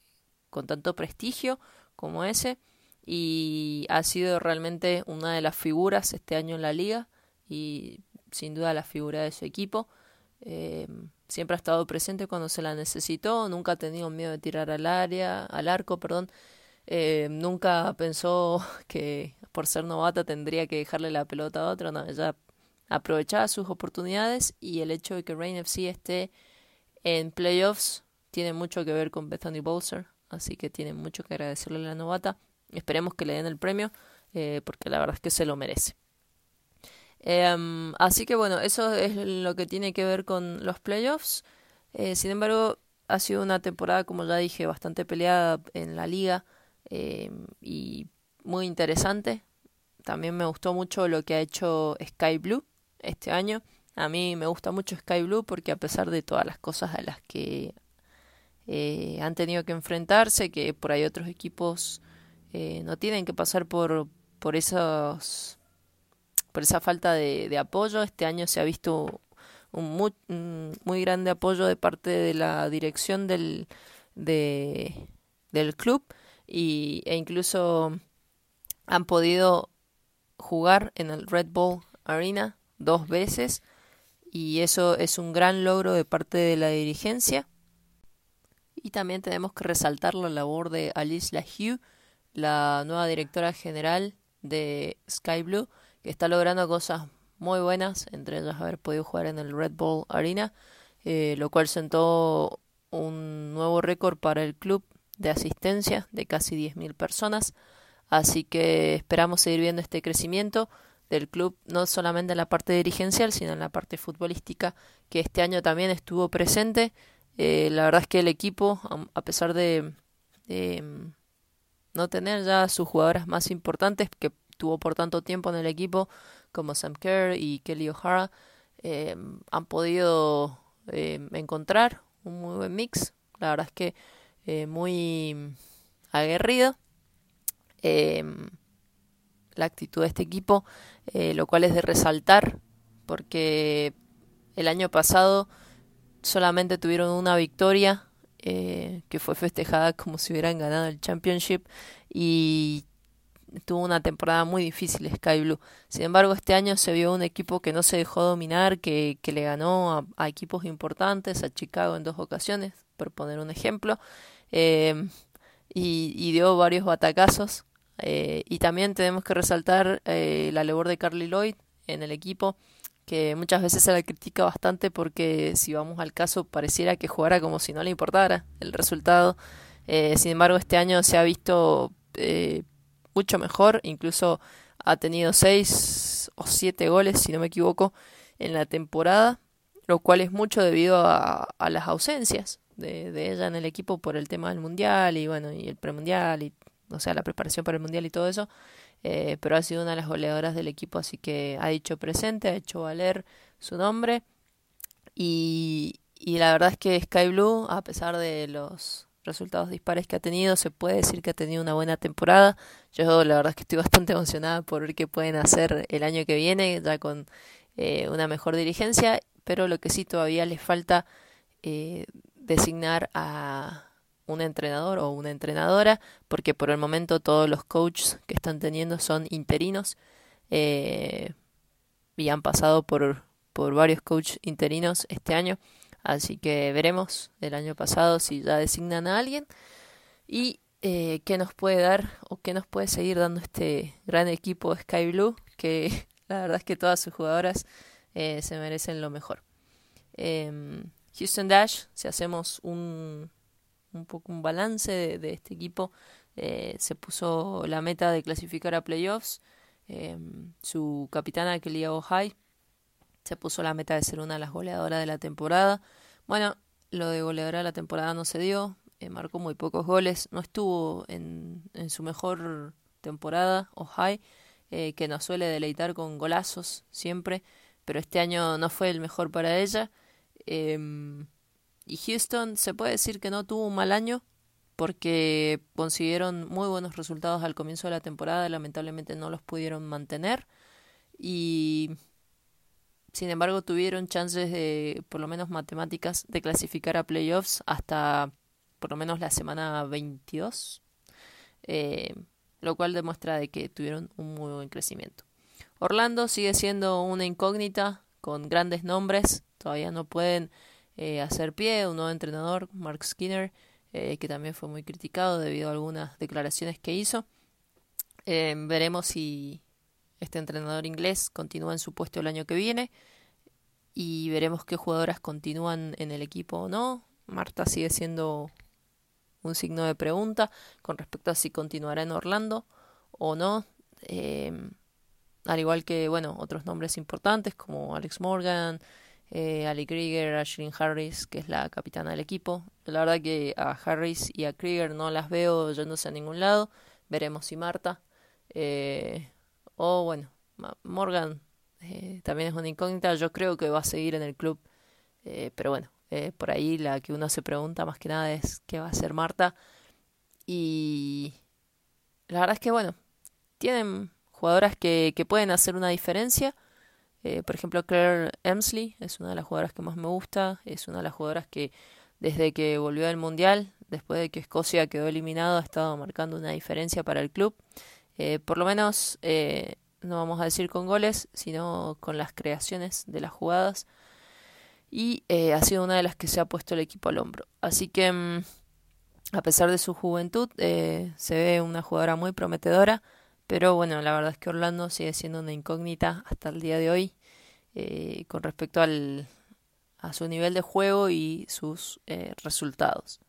con tanto prestigio como ese y ha sido realmente una de las figuras este año en la liga y sin duda la figura de su equipo. Eh, siempre ha estado presente cuando se la necesitó, nunca ha tenido miedo de tirar al área, al arco, perdón. Eh, nunca pensó que por ser novata tendría que dejarle la pelota a otro, no, ella aprovechaba sus oportunidades y el hecho de que Rain FC esté en playoffs tiene mucho que ver con Bethany Bolser, así que tiene mucho que agradecerle a la novata. Esperemos que le den el premio, eh, porque la verdad es que se lo merece. Em, así que bueno, eso es lo que tiene que ver con los playoffs. Eh, sin embargo, ha sido una temporada, como ya dije, bastante peleada en la liga em, y muy interesante. También me gustó mucho lo que ha hecho Sky Blue este año. A mí me gusta mucho Sky Blue porque a pesar de todas las cosas a las que eh, han tenido que enfrentarse, que por ahí otros equipos eh, no tienen que pasar por, por esos por esa falta de, apoyo. Este año se ha visto un muy, grande apoyo de parte de la dirección del, de, club y, e incluso han podido jugar en el Red Bull Arena dos veces y eso es un gran logro de parte de la dirigencia. Y también tenemos que resaltar la labor de Alice Lahue, la nueva directora general de Sky Blue, que está logrando cosas muy buenas, entre ellas haber podido jugar en el Red Bull Arena, eh, lo cual sentó un nuevo récord para el club de asistencia de casi 10.000 personas. Así que esperamos seguir viendo este crecimiento del club, no solamente en la parte dirigencial, sino en la parte futbolística, que este año también estuvo presente. Eh, la verdad es que el equipo, a pesar de, mm, no tener ya sus jugadoras más importantes, que tuvo por tanto tiempo en el equipo como Sam Kerr y Kelly O'Hara eh, han podido eh, encontrar un muy buen mix. La verdad es que eh, muy aguerrido la actitud de este equipo, lo cual es de resaltar porque el año pasado solamente tuvieron una victoria eh, que fue festejada como si hubieran ganado el championship y tuvo una temporada muy difícil Sky Blue. Sin embargo, este año se vio un equipo que no se dejó dominar, que, que le ganó a, equipos importantes, a Chicago en dos ocasiones, por poner un ejemplo, eh, y, dio varios batacazos. Eh, y también tenemos que resaltar eh, la labor de Carly Lloyd en el equipo, que muchas veces se la critica bastante porque si vamos al caso pareciera que jugara como si no le importara el resultado. sin embargo, este año se ha visto mucho mejor, incluso ha tenido seis o siete goles, si no me equivoco, en la temporada, lo cual es mucho debido a, las ausencias de, ella en el equipo por el tema del mundial y bueno, y el premundial y o sea, la preparación para el mundial y todo eso. Eh, pero ha sido una de las goleadoras del equipo, así que ha dicho presente, ha hecho valer su nombre. Y, y la verdad es que Sky Blue, a pesar de los resultados dispares que ha tenido, se puede decir que ha tenido una buena temporada. Yo la verdad es que estoy bastante emocionada por ver qué pueden hacer el año que viene, ya con eh, una mejor dirigencia, pero lo que sí todavía les falta eh, designar a un entrenador o una entrenadora, porque por el momento todos los coaches que están teniendo son interinos eh, y han pasado por, por varios coaches interinos este año. Así que veremos el año pasado si ya designan a alguien y eh, qué nos puede dar o qué nos puede seguir dando este gran equipo Sky Blue, que la verdad es que todas sus jugadoras eh, se merecen lo mejor. Em, Houston Dash, si hacemos un, un poco un balance de, este equipo, eh, se puso la meta de clasificar a playoffs. Em, su capitana Kelly O'Hai se puso la meta de ser una de las goleadoras de la temporada. Bueno, lo de goleadora de la temporada no se dio, eh, marcó muy pocos goles, no estuvo en, en su mejor temporada o high, eh, que nos suele deleitar con golazos siempre, pero este año no fue el mejor para ella. Em, y Houston se puede decir que no tuvo un mal año porque consiguieron muy buenos resultados al comienzo de la temporada, lamentablemente no los pudieron mantener y sin embargo, tuvieron chances de, por lo menos matemáticas, de clasificar a playoffs hasta por lo menos la semana 22, eh, lo cual demuestra de que tuvieron un muy buen crecimiento. Orlando sigue siendo una incógnita con grandes nombres, todavía no pueden eh, hacer pie, un nuevo entrenador, Mark Skinner, eh, que también fue muy criticado debido a algunas declaraciones que hizo. veremos si este entrenador inglés continúa en su puesto el año que viene y veremos qué jugadoras continúan en el equipo o no. Marta sigue siendo un signo de pregunta con respecto a si continuará en Orlando o no. Em, al igual que, bueno, otros nombres importantes como Alex Morgan, eh, Ali Krieger, Ashlyn Harris, que es la capitana del equipo. La verdad que a Harris y a Krieger no las veo yéndose a ningún lado. Veremos si Marta. Eh, o bueno, Morgan eh, también es una incógnita. Yo creo que va a seguir en el club. Eh, pero bueno, eh, por ahí la que uno se pregunta más que nada es qué va a hacer Marta. Y la verdad es que bueno, tienen jugadoras que, que pueden hacer una diferencia. por ejemplo, Claire Emsley es una de las jugadoras que más me gusta. Es una de las jugadoras que desde que volvió al Mundial, después de que Escocia quedó eliminado, ha estado marcando una diferencia para el club. Eh, por lo menos, eh, no vamos a decir con goles, sino con las creaciones de las jugadas. Y eh, ha sido una de las que se ha puesto el equipo al hombro. Así que, mm, a pesar de su juventud, se ve una jugadora muy prometedora. Pero bueno, la verdad es que Orlando sigue siendo una incógnita hasta el día de hoy con respecto al, a su nivel de juego y sus resultados.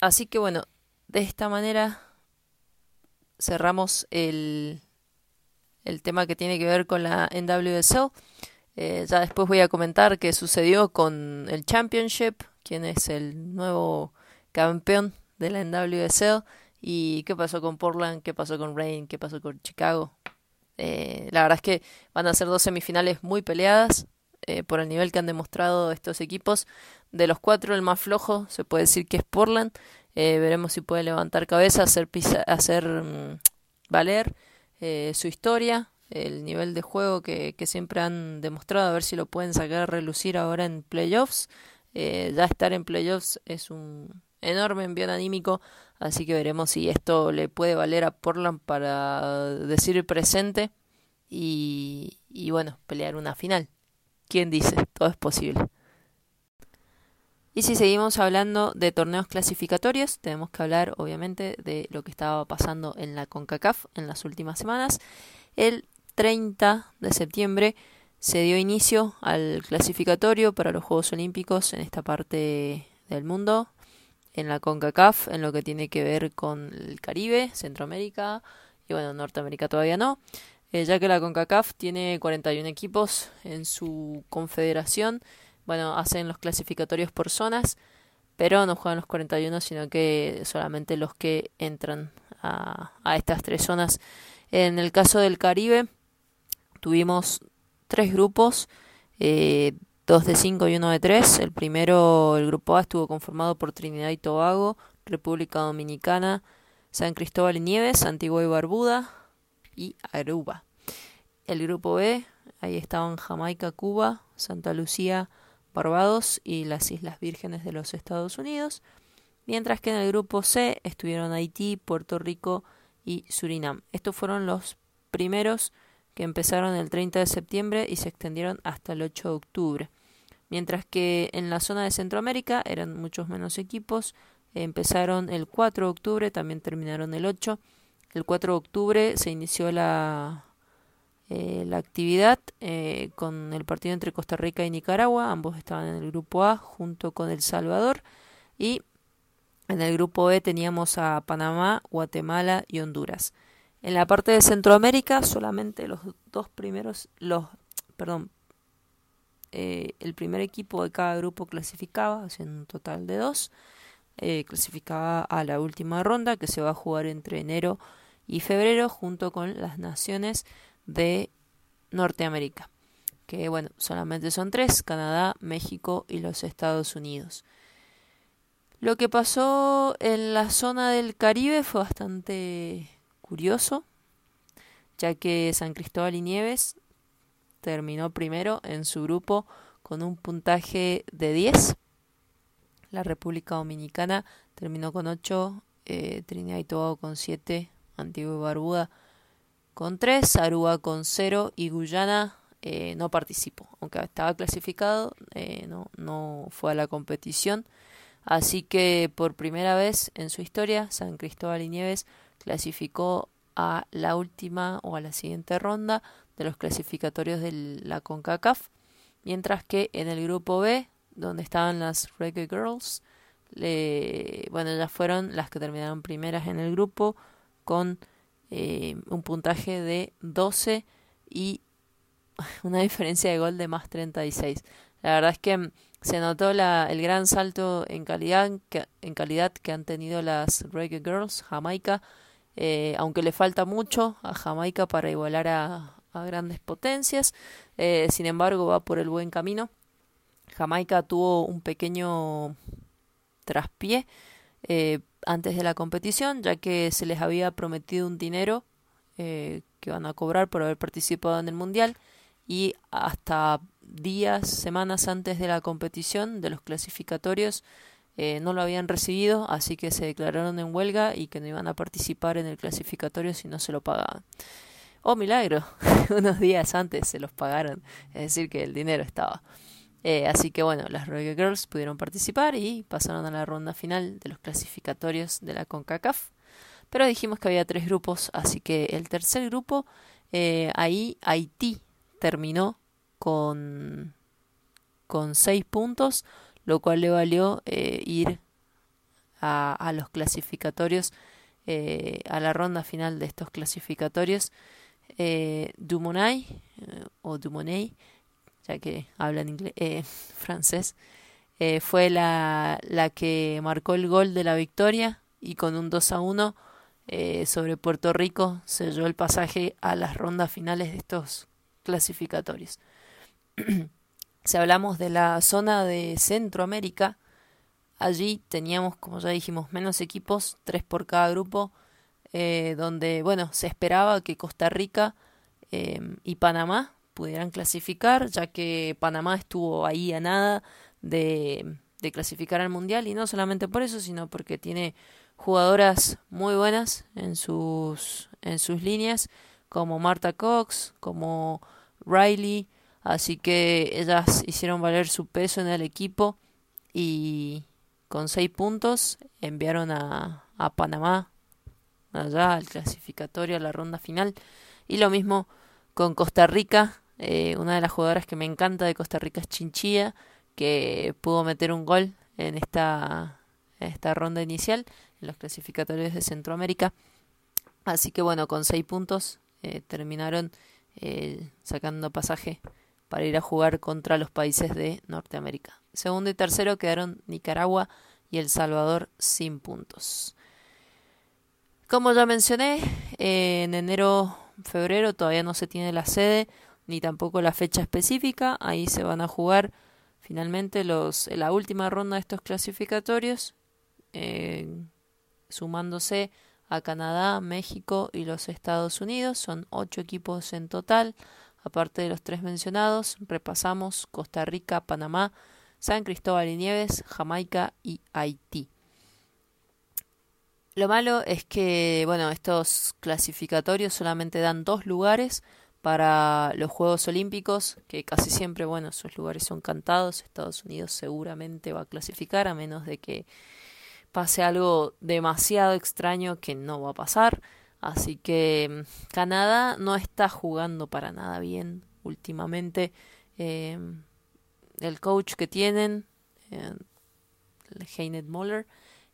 Así que bueno, de esta manera cerramos el, el tema que tiene que ver con la NWSL. Eh, ya después voy a comentar qué sucedió con el Championship, quién es el nuevo campeón de la NWSL y qué pasó con Portland, qué pasó con Rain, qué pasó con Chicago. Eh, la verdad es que van a ser dos semifinales muy peleadas eh, por el nivel que han demostrado estos equipos. De los cuatro, el más flojo se puede decir que es Portland, eh, veremos si puede levantar cabeza, hacer, hacer mm, valer eh, su historia el nivel de juego que, que siempre han demostrado, a ver si lo pueden sacar a relucir ahora en playoffs. Eh, ya estar en playoffs es un enorme envío anímico, así que veremos si esto le puede valer a Portland para decir presente y, y bueno, pelear una final. ¿Quién dice? Todo es posible. Y si seguimos hablando de torneos clasificatorios, tenemos que hablar obviamente de lo que estaba pasando en la CONCACAF en las últimas semanas. El 30 de septiembre se dio inicio al clasificatorio para los Juegos Olímpicos en esta parte del mundo, en la CONCACAF, en lo que tiene que ver con el Caribe, Centroamérica y bueno, Norteamérica todavía no, eh, ya que la CONCACAF tiene 41 equipos en su confederación, bueno, hacen los clasificatorios por zonas, pero no juegan los 41, sino que solamente los que entran a, estas tres zonas. En el caso del Caribe, tuvimos tres grupos, eh, dos de cinco y uno de tres. El primero, el grupo A, estuvo conformado por Trinidad y Tobago, República Dominicana, San Cristóbal y Nieves, Antigua y Barbuda y Aruba. El grupo B, ahí estaban Jamaica, Cuba, Santa Lucía, Barbados y las Islas Vírgenes de los Estados Unidos. Mientras que en el grupo C estuvieron Haití, Puerto Rico y Surinam. Estos fueron los primeros que empezaron el 30 de septiembre y se extendieron hasta el 8 de octubre. Mientras que en la zona de Centroamérica eran muchos menos equipos, empezaron el 4 de octubre, también terminaron el 8. El 4 de octubre se inició la, eh, la actividad eh, con el partido entre Costa Rica y Nicaragua, ambos estaban en el grupo A junto con El Salvador. Y en el grupo B teníamos a Panamá, Guatemala y Honduras. En la parte de Centroamérica solamente los dos primeros, los, perdón, eh, el primer equipo de cada grupo clasificaba, haciendo un total de dos, clasificaba a la última ronda que se va a jugar entre enero y febrero junto con las naciones de Norteamérica, que bueno, solamente son tres, Canadá, México y los Estados Unidos. Lo que pasó en la zona del Caribe fue bastante curioso, ya que San Cristóbal y Nieves terminó primero en su grupo con un puntaje de 10. La República Dominicana terminó con 8, eh, Trinidad y Tobago con 7, Antigua y Barbuda con 3, Aruba con 0 y Guyana eh, no participó, aunque estaba clasificado, eh, no, no fue a la competición. Así que por primera vez en su historia, San Cristóbal y Nieves clasificó a la última o a la siguiente ronda de los clasificatorios de la CONCACAF, mientras que en el grupo B, donde estaban las Reggae Girls, bueno, ya fueron las que terminaron primeras en el grupo con eh, un puntaje de 12 y una diferencia de gol de más 36. La verdad es que se notó el gran salto en calidad que, en calidad que han tenido las Reggae Girls, Jamaica, eh, aunque le falta mucho a Jamaica para igualar a, grandes potencias, eh, sin embargo va por el buen camino. Jamaica tuvo un pequeño traspié eh, antes de la competición, ya que se les había prometido un dinero que van a cobrar por haber participado en el Mundial y hasta días, semanas antes de la competición, de los clasificatorios, eh, no lo habían recibido, así que se declararon en huelga y que no iban a participar en el clasificatorio si no se lo pagaban. Oh, milagro, unos días antes se los pagaron, es decir, que el dinero estaba. Eh, así que bueno, las Royal Girls pudieron participar y pasaron a la ronda final de los clasificatorios de la CONCACAF. Pero dijimos que había tres grupos, así que el tercer grupo, eh, ahí Haití terminó con, con seis puntos lo cual le valió eh, ir a, a, los clasificatorios, eh, a la ronda final de estos clasificatorios. Dumonay, o Dumonay, ya que habla en inglés, eh, francés, eh, fue la, la que marcó el gol de la victoria y con un 2 a 1 sobre Puerto Rico selló el pasaje a las rondas finales de estos clasificatorios. Si hablamos de la zona de Centroamérica, allí teníamos, como ya dijimos, menos equipos, tres por cada grupo, eh, donde, bueno, se esperaba que Costa Rica y Panamá pudieran clasificar, ya que Panamá estuvo ahí a nada de, clasificar al Mundial y no solamente por eso, sino porque tiene jugadoras muy buenas en sus, en sus líneas, como Marta Cox, como Riley, así que ellas hicieron valer su peso en el equipo y con seis puntos enviaron a, a Panamá allá al clasificatorio, a la ronda final. Y lo mismo con Costa Rica, eh, una de las jugadoras que me encanta de Costa Rica es Chinchilla, que pudo meter un gol en esta, esta ronda inicial en los clasificatorios de Centroamérica. Así que bueno, con seis puntos eh, terminaron eh, sacando pasaje para ir a jugar contra los países de Norteamérica. Segundo y tercero quedaron Nicaragua y El Salvador sin puntos. Como ya mencioné, en enero, febrero todavía no se tiene la sede ni tampoco la fecha específica. Ahí se van a jugar finalmente los, la última ronda de estos clasificatorios, eh, sumándose a Canadá, México y los Estados Unidos. Son ocho equipos en total. Aparte de los tres mencionados, repasamos Costa Rica, Panamá, San Cristóbal y Nieves, Jamaica y Haití. Lo malo es que, bueno, estos clasificatorios solamente dan dos lugares para los Juegos Olímpicos, que casi siempre, bueno, esos lugares son cantados. Estados Unidos seguramente va a clasificar, a menos de que pase algo demasiado extraño que no va a pasar. Así que mm, Canadá no está jugando para nada bien últimamente. Em, el coach que tienen, eh, Heinet Moller,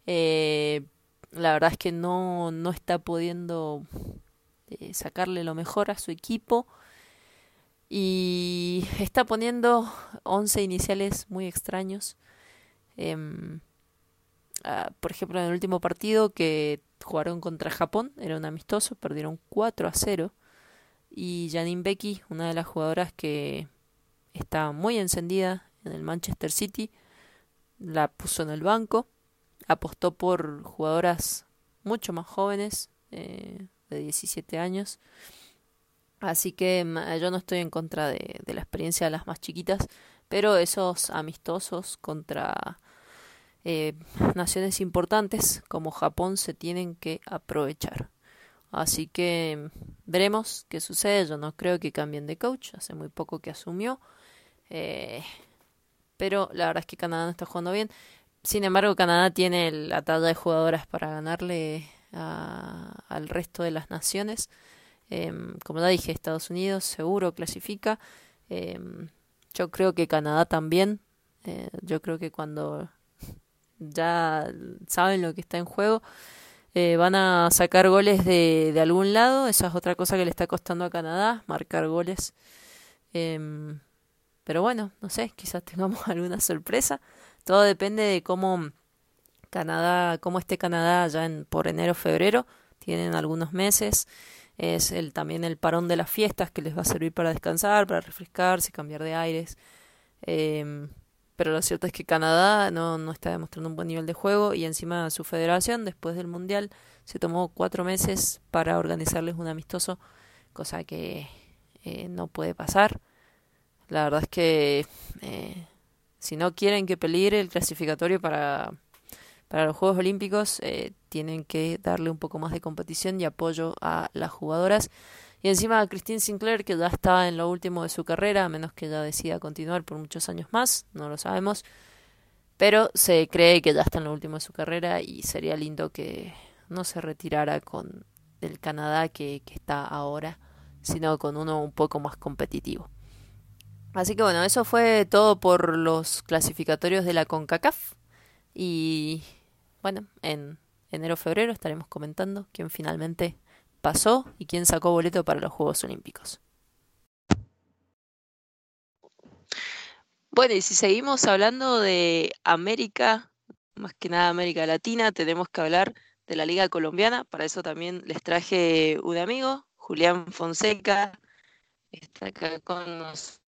eh, la verdad es que no, no está pudiendo eh, sacarle lo mejor a su equipo y está poniendo 11 iniciales muy extraños. Em, ah, por ejemplo, en el último partido que jugaron contra Japón, era un amistoso, perdieron 4 a 0. Y Janine Becky, una de las jugadoras que está muy encendida en el Manchester City, la puso en el banco apostó por jugadoras mucho más jóvenes, eh, de 17 años. Así que yo no estoy en contra de, la experiencia de las más chiquitas, pero esos amistosos contra eh, naciones importantes como Japón se tienen que aprovechar. Así que veremos qué sucede. Yo no creo que cambien de coach. Hace muy poco que asumió. Eh, pero la verdad es que Canadá no está jugando bien. Sin embargo, Canadá tiene la talla de jugadoras para ganarle al resto de las naciones. Em, como ya dije, Estados Unidos seguro clasifica. Em, yo creo que Canadá también. Eh, yo creo que cuando ya saben lo que está en juego, eh, van a sacar goles de, de, algún lado. Esa es otra cosa que le está costando a Canadá, marcar goles. Em, pero bueno, no sé, quizás tengamos alguna sorpresa. Todo depende de cómo Canadá, cómo esté Canadá ya en, por enero febrero. Tienen algunos meses. Es el, también el parón de las fiestas que les va a servir para descansar, para refrescarse, cambiar de aires. Em, pero lo cierto es que Canadá no, no está demostrando un buen nivel de juego y encima su federación, después del Mundial, se tomó cuatro meses para organizarles un amistoso, cosa que eh, no puede pasar. La verdad es que eh, si no quieren que peligre el clasificatorio para, para los Juegos Olímpicos, eh, tienen que darle un poco más de competición y apoyo a las jugadoras. Y encima a Christine Sinclair, que ya está en lo último de su carrera, a menos que ella decida continuar por muchos años más, no lo sabemos. Pero se cree que ya está en lo último de su carrera y sería lindo que no se retirara con el Canadá que está ahora, sino con uno un poco más competitivo. Así que bueno, eso fue todo por los clasificatorios de la CONCACAF. Y bueno, en enero-febrero estaremos comentando quién finalmente pasó y quién sacó boleto para los Juegos Olímpicos. Bueno, y si seguimos hablando de América, más que nada América Latina, tenemos que hablar de la Liga Colombiana. Para eso también les traje un amigo, Julián Fonseca, está acá con nosotros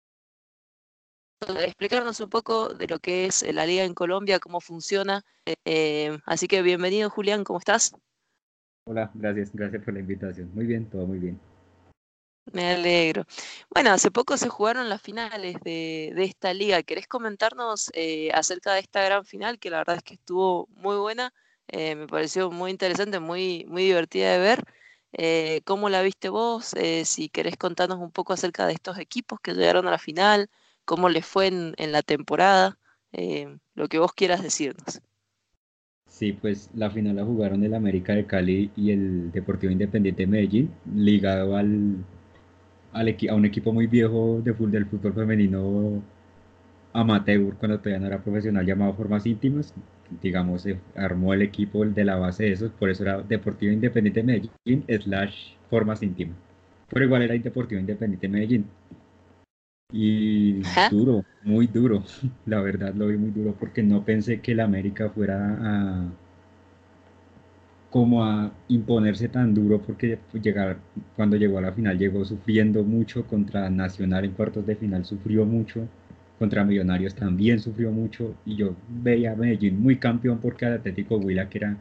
explicarnos un poco de lo que es la liga en Colombia, cómo funciona. Eh, así que bienvenido, Julián, ¿cómo estás? Hola, gracias, gracias por la invitación. Muy bien, todo muy bien. Me alegro. Bueno, hace poco se jugaron las finales de, esta liga. ¿Querés comentarnos eh, acerca de esta gran final que la verdad es que estuvo muy buena? Eh, me pareció muy interesante, muy, muy divertida de ver. Eh, ¿Cómo la viste vos? si querés contarnos un poco acerca de estos equipos que llegaron a la final, cómo les fue en, en la temporada, lo que vos quieras decirnos. Sí, pues la final la jugaron el América de Cali y el Deportivo Independiente de Medellín, ligado al, a un equipo muy viejo de fútbol, del fútbol femenino amateur, cuando todavía no era profesional, llamado Formas Íntimas. Digamos, se armó el equipo de la base de esos, por eso era Deportivo Independiente de Medellín slash Formas Íntimas. Pero igual era Deportivo Independiente de Medellín. Y duro, muy duro. La verdad lo vi muy duro porque no pensé que el América fuera a como a imponerse tan duro porque llegar cuando llegó a la final llegó sufriendo mucho contra Nacional en cuartos de final sufrió mucho. Contra Millonarios también sufrió mucho. Y yo veía a Medellín muy campeón porque el Atlético Huila que era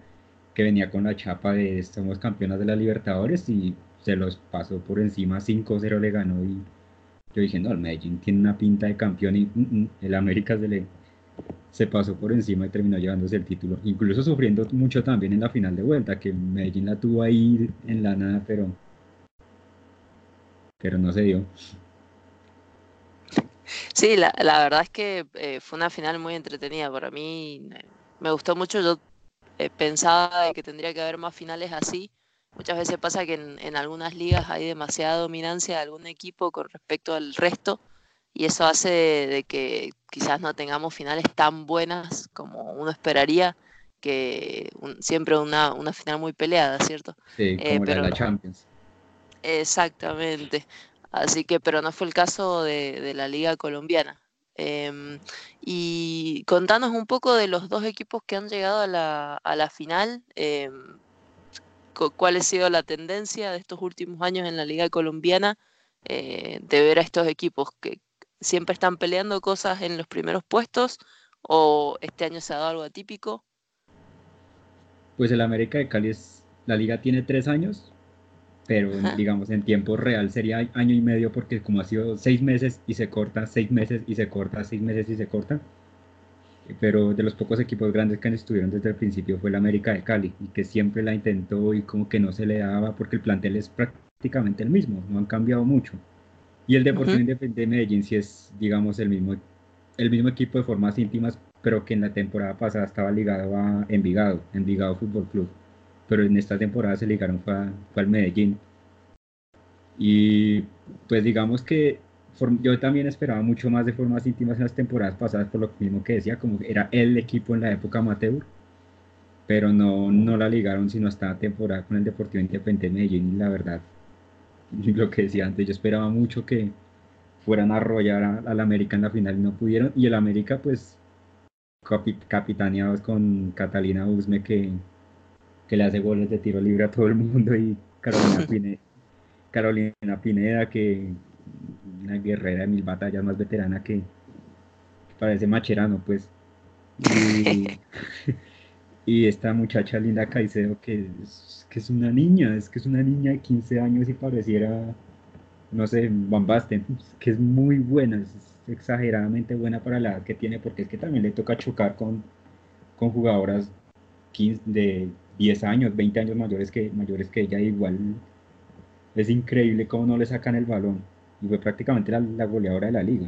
que venía con la chapa de somos campeonas de la Libertadores y se los pasó por encima 5-0 le ganó y yo dije, no, el Medellín tiene una pinta de campeón y mm, mm, el América se le se pasó por encima y terminó llevándose el título. Incluso sufriendo mucho también en la final de vuelta, que Medellín la tuvo ahí en la nada, pero, pero no se dio. Sí, la, verdad es que eh, fue una final muy entretenida. Para mí me gustó mucho. Yo eh, pensaba que tendría que haber más finales así Muchas veces pasa que en, algunas ligas hay demasiada dominancia de algún equipo con respecto al resto y eso hace de, que quizás no tengamos finales tan buenas como uno esperaría, que siempre una, una, final muy peleada, ¿cierto? Sí, eh, como la Champions. Exactamente. Así que, pero no fue el caso de, la liga colombiana. Em, y contanos un poco de los dos equipos que han llegado a la, a la final. Eh, cuál ha sido la tendencia de estos últimos años en la liga colombiana eh, de ver a estos equipos que siempre están peleando cosas en los primeros puestos o este año se ha dado algo atípico. Pues el América de Cali es, la liga tiene tres años, pero digamos en tiempo real sería año y medio porque como ha sido seis meses y se corta, seis meses y se corta, seis meses y se corta, pero de los pocos equipos grandes que estuvieron desde el principio fue el América de Cali y que siempre la intentó y como que no se le daba porque el plantel es prácticamente el mismo, no han cambiado mucho. Y el Deportivo Independiente de Medellín sí es, digamos, el mismo, el mismo equipo de formas íntimas, pero que en la temporada pasada estaba ligado a Envigado, Envigado Fútbol Club. Pero en esta temporada se ligaron fue, fue al Medellín. Y pues digamos que yo también esperaba mucho más de formas íntimas en las temporadas pasadas, por lo mismo que decía, como era el equipo en la época amateur, pero no, no la ligaron sino hasta la temporada con el Deportivo Independiente de Medellín, y la verdad, lo que decía antes, yo esperaba mucho que fueran a arrollar al América en la final y no pudieron, y el América pues capitaneados con Catalina Usme que, que le hace goles de tiro libre a todo el mundo y Carolina Pineda, Carolina Pineda que una guerrera de mil batallas más veterana que, parece macherano, pues. Y, esta muchacha linda Caicedo, que es, que es una niña, es que es una niña de 15 años y pareciera, no sé, Van Basten, que es muy buena, es exageradamente buena para la edad que tiene, porque es que también le toca chocar con, con jugadoras 15, de 10 años, 20 años mayores que, mayores que ella, igual es increíble cómo no le sacan el balón y fue prácticamente la, goleadora de la liga.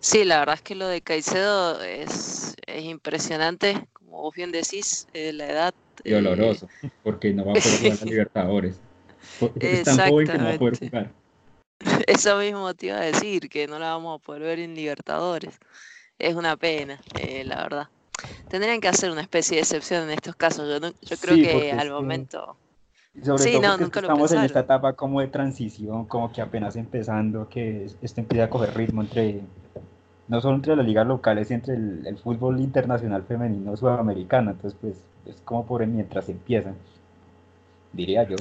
Sí, la verdad es que lo de Caicedo es, impresionante, como vos bien decís, eh, la edad. Y doloroso, eh, porque no va a poder jugar a Libertadores. Es tan joven que no va a poder jugar. Eso mismo te iba a decir, que no la vamos a poder ver en Libertadores. Es una pena, eh, la verdad. Tendrían que hacer una especie de excepción en estos casos. Yo, yo creo que al momento sobre todo porque estamos en esta etapa como de transición, como que apenas empezando, que esto empieza a coger ritmo entre, no solo entre las ligas locales y entre el, fútbol internacional femenino sudamericano, entonces pues es como por mientras empiezan, diría yo.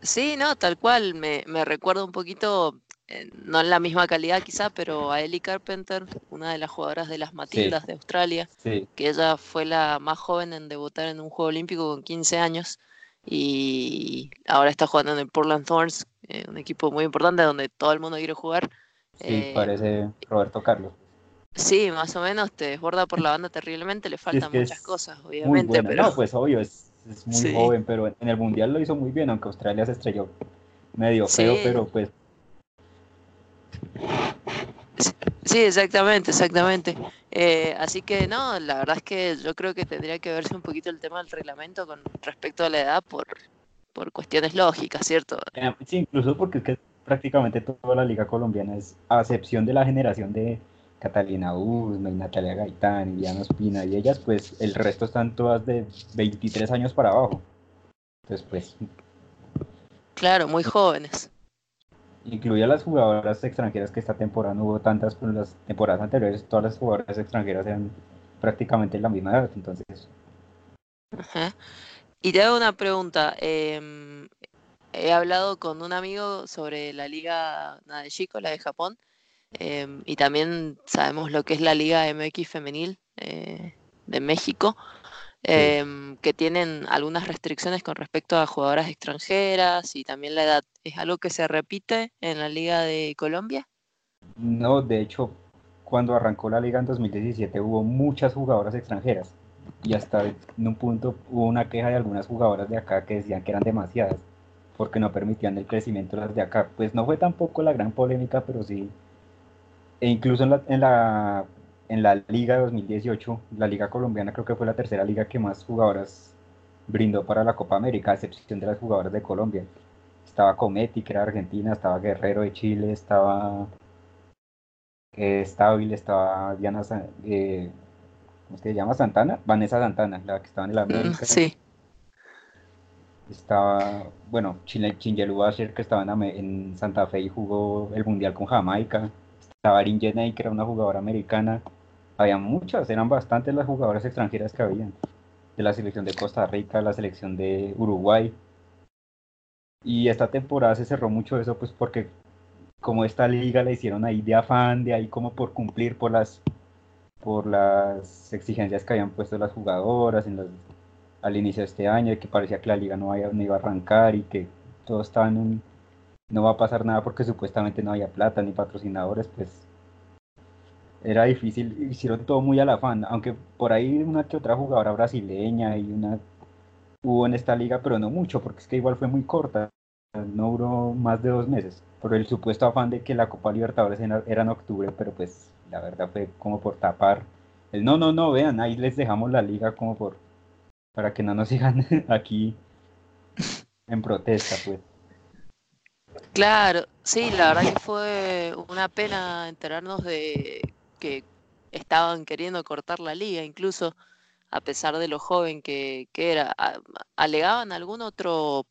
Sí, no, tal cual, me, me recuerda un poquito, eh, no en la misma calidad quizá, pero a Ellie Carpenter, una de las jugadoras de las Matildas de Australia, que ella fue la más joven en debutar en un Juego Olímpico con 15 años y ahora está jugando en el Portland Thorns, eh, un equipo muy importante donde todo el mundo quiere jugar. Sí, eh, parece Roberto Carlos. Sí, más o menos te desborda por la banda terriblemente, le faltan muchas cosas, obviamente. Pero... No, pues obvio, es, muy joven, pero en el Mundial lo hizo muy bien, aunque Australia se estrelló medio feo, pero pues... Sí, exactamente, exactamente. Eh, así que no, la verdad es que yo creo que tendría que verse un poquito el tema del reglamento con respecto a la edad por, por cuestiones lógicas, ¿cierto? Eh, sí, incluso porque es que prácticamente toda la liga colombiana es, a excepción de la generación de Catalina Usme, Natalia Gaitán, Diana Ospina y ellas, pues el resto están todas de 23 años para abajo. Entonces, pues... Claro, muy jóvenes. Incluye a las jugadoras extranjeras que esta temporada no hubo tantas, pero en las temporadas anteriores todas las jugadoras extranjeras eran prácticamente la misma edad, entonces... Ajá. Y te hago una pregunta. Em, he hablado con un amigo sobre la liga Nadeshiko, la de Japón, em, y también sabemos lo que es la liga MX femenil eh, de México, em, que tienen algunas restricciones con respecto a jugadoras extranjeras y también la edad. ¿Es algo que se repite en la liga de Colombia? No, de hecho, cuando arrancó la liga en 2017 hubo muchas jugadoras extranjeras y hasta en un punto hubo una queja de algunas jugadoras de acá que decían que eran demasiadas porque no permitían el crecimiento de las de acá. Pues no fue tampoco la gran polémica, pero sí. E incluso en la, en la, en la liga de 2018, la liga colombiana creo que fue la tercera liga que más jugadoras brindó para la Copa América, a excepción de las jugadoras de Colombia. Estaba Cometi, que era Argentina, estaba Guerrero de Chile, estaba eh, estaba Diana, eh, ¿cómo se llama? Santana, Vanessa Santana, la que estaba en la mm, América. Sí estaba, bueno, Chingelu Basher que estaba en, Santa Fe y jugó el Mundial con Jamaica, estaba Erin Jeney que era una jugadora americana, había muchas, eran bastantes las jugadoras extranjeras que habían, de la selección de Costa Rica, la selección de Uruguay, y esta temporada se cerró mucho eso pues porque como esta liga la hicieron ahí de afán, de ahí como por cumplir por las por las exigencias que habían puesto las jugadoras al inicio de este año, que parecía que la liga no, no iba a arrancar y que todo estaba en un... no va a pasar nada porque supuestamente no había plata ni patrocinadores, pues era difícil, hicieron todo muy al afán, aunque por ahí una que otra jugadora brasileña y una hubo en esta liga, pero no mucho, porque es que igual fue muy corta, no duró más de dos meses, por el supuesto afán de que la Copa Libertadores era en octubre, pero pues la verdad fue como por tapar el no, no, no, vean, ahí les dejamos la liga como por para que no nos sigan aquí en protesta, pues. Claro, sí, la verdad que fue una pena enterarnos de que estaban queriendo cortar la liga, incluso a pesar de lo joven que, era. ¿Alegaban algún otro,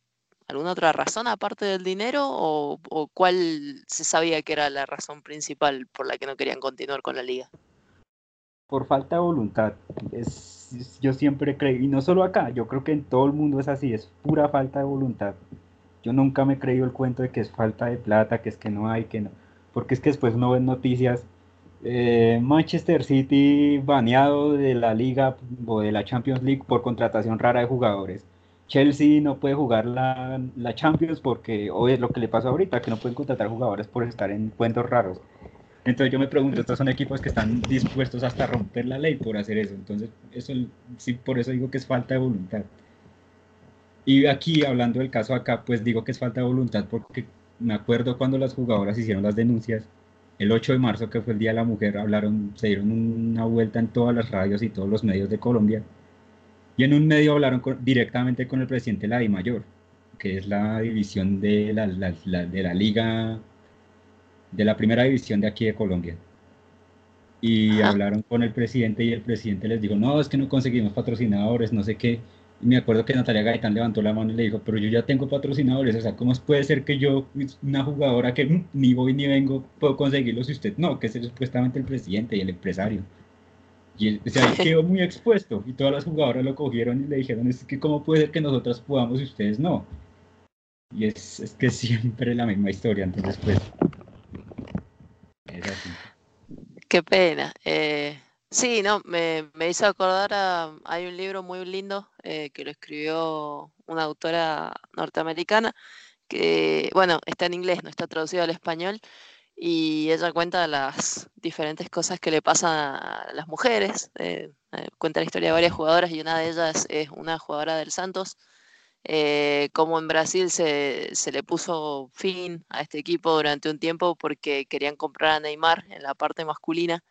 alguna otra razón aparte del dinero o, cuál se sabía que era la razón principal por la que no querían continuar con la liga? Por falta de voluntad. Es yo siempre creí, y no solo acá, yo creo que en todo el mundo es así, es pura falta de voluntad. Yo nunca me he creído el cuento de que es falta de plata, que es que no hay, que no. Porque es que después uno ve noticias, eh, Manchester City baneado de la liga o de la Champions League por contratación rara de jugadores. Chelsea no puede jugar la, la Champions porque hoy es lo que le pasa ahorita, que no pueden contratar jugadores por estar en cuentos raros. Entonces yo me pregunto, estos son equipos que están dispuestos hasta romper la ley por hacer eso. Entonces, eso sí, por eso digo que es falta de voluntad. Y aquí, hablando del caso acá, pues digo que es falta de voluntad porque me acuerdo cuando las jugadoras hicieron las denuncias, el 8 de marzo, que fue el Día de la Mujer, hablaron, se dieron una vuelta en todas las radios y todos los medios de Colombia. Y en un medio hablaron directamente con el presidente de la DIMAYOR, que es la división de la, de la Liga de la primera división de aquí de Colombia. Y hablaron con el presidente y el presidente les dijo, no, es que no conseguimos patrocinadores, no sé qué. Y me acuerdo que Natalia Gaitán levantó la mano y le dijo, pero yo ya tengo patrocinadores, o sea, ¿cómo puede ser que yo, una jugadora que ni voy ni vengo, puedo conseguirlo si usted no? Que es supuestamente el presidente y el empresario. Y él, quedó muy expuesto y todas las jugadoras lo cogieron y le dijeron, es que ¿cómo puede ser que nosotras podamos y ustedes no? Y es, es que siempre la misma historia, entonces pues Qué pena. Eh, Sí, no, me, hizo acordar a, hay un libro muy lindo eh, que lo escribió una autora norteamericana que, bueno, está en inglés, no está traducido al español, y ella cuenta las diferentes cosas que le pasan a las mujeres, eh, eh, cuenta la historia de varias jugadoras y una de ellas es una jugadora del Santos, eh, como en Brasil se, se, le puso fin a este equipo durante un tiempo porque querían comprar a Neymar en la parte masculina.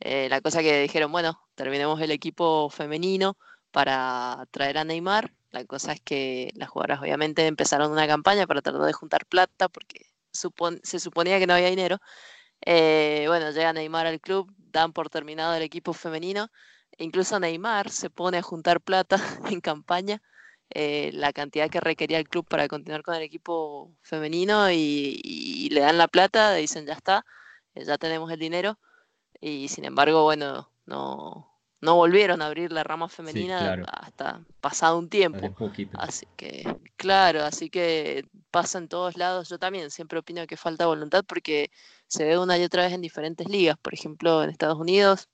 Eh, la cosa que dijeron, bueno, terminemos el equipo femenino para traer a Neymar. La cosa es que las jugadoras obviamente empezaron una campaña para tratar de juntar plata porque se suponía que no había dinero. Eh, bueno, llega Neymar al club, dan por terminado el equipo femenino. Incluso Neymar se pone a juntar plata en campaña eh, la cantidad que requería el club para continuar con el equipo femenino y, le dan la plata, dicen ya está, eh, ya tenemos el dinero y sin embargo, bueno, no, no volvieron a abrir la rama femenina hasta pasado un tiempo. Así que, claro, así que pasa en todos lados. Yo también siempre opino que falta voluntad porque se ve una y otra vez en diferentes ligas. Por ejemplo, en Estados Unidos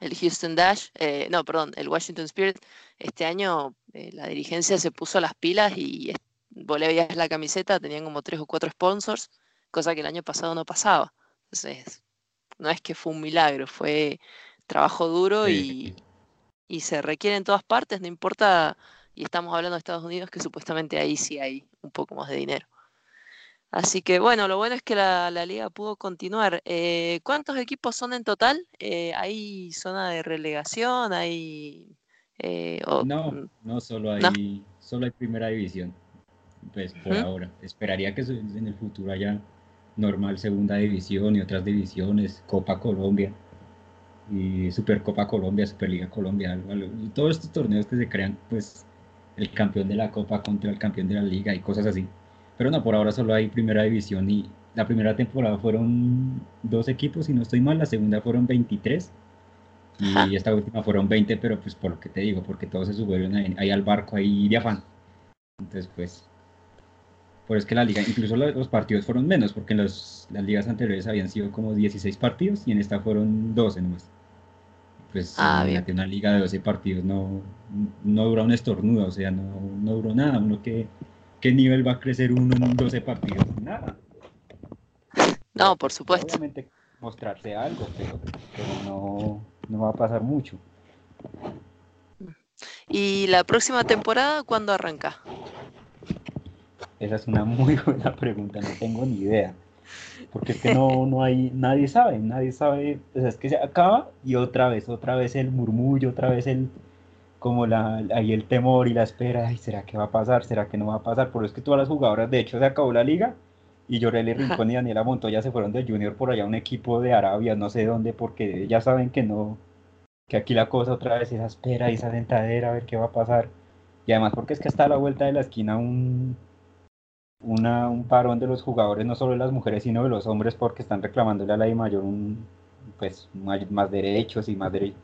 el Houston Dash, eh, no, perdón, el Washington Spirit, este año eh, la dirigencia se puso las pilas y vos le la camiseta, tenían como tres o cuatro sponsors, cosa que el año pasado no pasaba. Entonces, no es que fue un milagro, fue trabajo duro y, y se requiere en todas partes, no importa, y estamos hablando de Estados Unidos, que supuestamente ahí sí hay un poco más de dinero. Así que bueno, lo bueno es que la, liga pudo continuar. Eh, ¿Cuántos equipos son en total? Eh, ¿Hay zona de relegación? ¿Hay, eh, no, no, solo hay, solo hay primera división. Pues por ahora. Esperaría que en el futuro haya normal segunda división y otras divisiones, Copa Colombia y Supercopa Colombia, Superliga Colombia, y todos estos torneos que se crean, pues el campeón de la Copa contra el campeón de la liga y cosas así. Pero no, por ahora solo hay primera división y la primera temporada fueron dos equipos, si no estoy mal, la segunda fueron 23 y esta última fueron 20, pero pues por lo que te digo, porque todos se subieron ahí, al barco ahí de afán. Entonces, pues, por es que la liga, incluso los, partidos fueron menos, porque en las ligas anteriores habían sido como 16 partidos y en esta fueron 12 nomás. Pues ah, una liga de 12 partidos no, no dura un estornudo, o sea, no, no duró nada. Uno que ¿qué nivel va a crecer uno en 12 partidos? Nada. No, por supuesto. Obviamente mostrarse algo, pero, no, no va a pasar mucho. ¿Y la próxima temporada cuándo arranca? Esa es una muy buena pregunta, no tengo ni idea. Porque es que no, no hay, nadie sabe, nadie sabe, o sea, es que se acaba y otra vez, otra vez el murmullo, otra vez el, como la, ahí el temor y la espera, ay, ¿será que va a pasar? ¿Será que no va a pasar? Por eso es que todas las jugadoras, de hecho, se acabó la liga y Llorelli Rincón y Daniela Montoya se fueron del Junior por allá a un equipo de Arabia, no sé dónde, porque ya saben que no, que aquí la cosa otra vez es esa espera y esa dentadera a ver qué va a pasar. Y además porque es que está a la vuelta de la esquina un, una, un parón de los jugadores, no solo de las mujeres, sino de los hombres, porque están reclamándole a la I mayor un, pues, más derechos y más derechos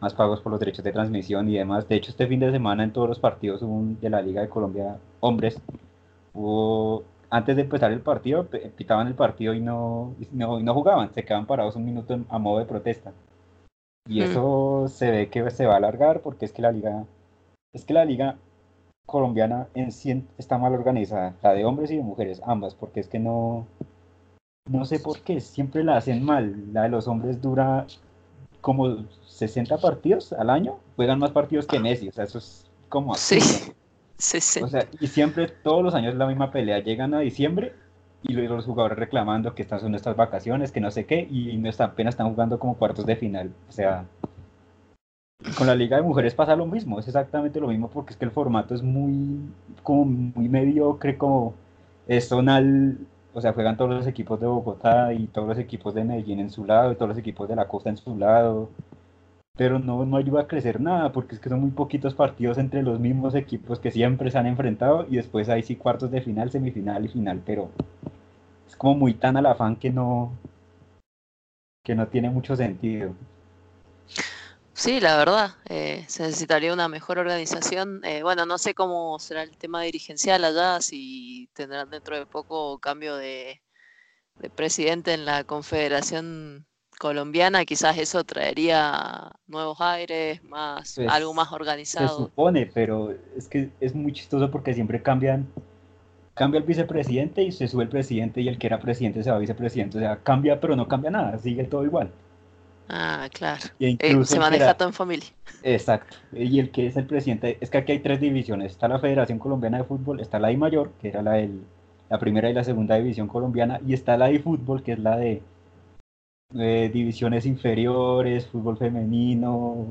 más pagos por los derechos de transmisión y demás. De hecho, este fin de semana en todos los partidos de la Liga de Colombia hombres, hubo, antes de empezar el partido, pitaban el partido y no, no, no jugaban, se quedaban parados un minuto a modo de protesta. Y mm. eso se ve que se va a alargar porque es que la liga, es que la liga colombiana en sí está mal organizada, la de hombres y de mujeres, ambas, porque es que no, no sé por qué, siempre la hacen mal. La de los hombres dura como 60 partidos al año, juegan más partidos que Messi, o sea, eso es como así. Sí, sí, sí. O sea, y siempre, todos los años la misma pelea, llegan a diciembre y los jugadores reclamando que estas son nuestras vacaciones, que no sé qué, y no apenas están jugando como cuartos de final, o sea... Con la Liga de Mujeres pasa lo mismo, es exactamente lo mismo porque es que el formato es muy, como muy mediocre, como es zonal, o sea, juegan todos los equipos de Bogotá y todos los equipos de Medellín en su lado y todos los equipos de la costa en su lado pero no, no ayuda a crecer nada, porque es que son muy poquitos partidos entre los mismos equipos que siempre se han enfrentado y después hay sí cuartos de final, semifinal y final, pero es como muy tan al afán que no, que no tiene mucho sentido. Sí, la verdad, eh, se necesitaría una mejor organización. Eh, bueno, no sé cómo será el tema dirigencial allá, si tendrán dentro de poco cambio de, de presidente en la Confederación colombiana, quizás eso traería nuevos aires, más Pues, algo más Se organizado. supone, pero es que es muy chistoso porque siempre cambian, cambia el vicepresidente y se sube el presidente y el que era presidente se va a vicepresidente. O sea, cambia, pero no cambia nada, sigue todo igual. Ah, claro. Y Eh, se maneja era- todo en familia. Exacto. Y el que es el presidente, es que aquí hay tres divisiones. Está la Federación Colombiana de Fútbol, está la I mayor, que era la, del- la primera y la segunda división colombiana, y está la I fútbol, que es la de eh, divisiones inferiores, fútbol femenino,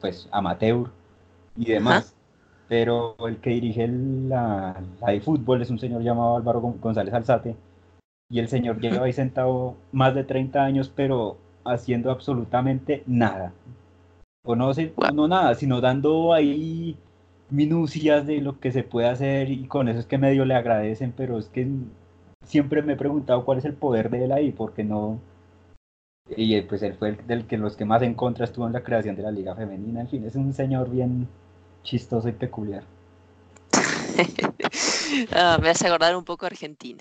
pues amateur y demás. Pero el que dirige la, la I fútbol es un señor llamado Álvaro Gon- González Alzate, y el señor lleva ahí sentado más de 30 años, pero haciendo absolutamente nada o no, sé, Guau. no nada, sino dando ahí minucias de lo que se puede hacer y con eso es que medio le agradecen, pero es que siempre me he preguntado cuál es el poder de él ahí, porque no... Y eh, pues él fue el del que los que más en contra estuvo en la creación de la liga femenina, en fin, es un señor bien chistoso y peculiar. Ah, me hace acordar un poco a Argentina.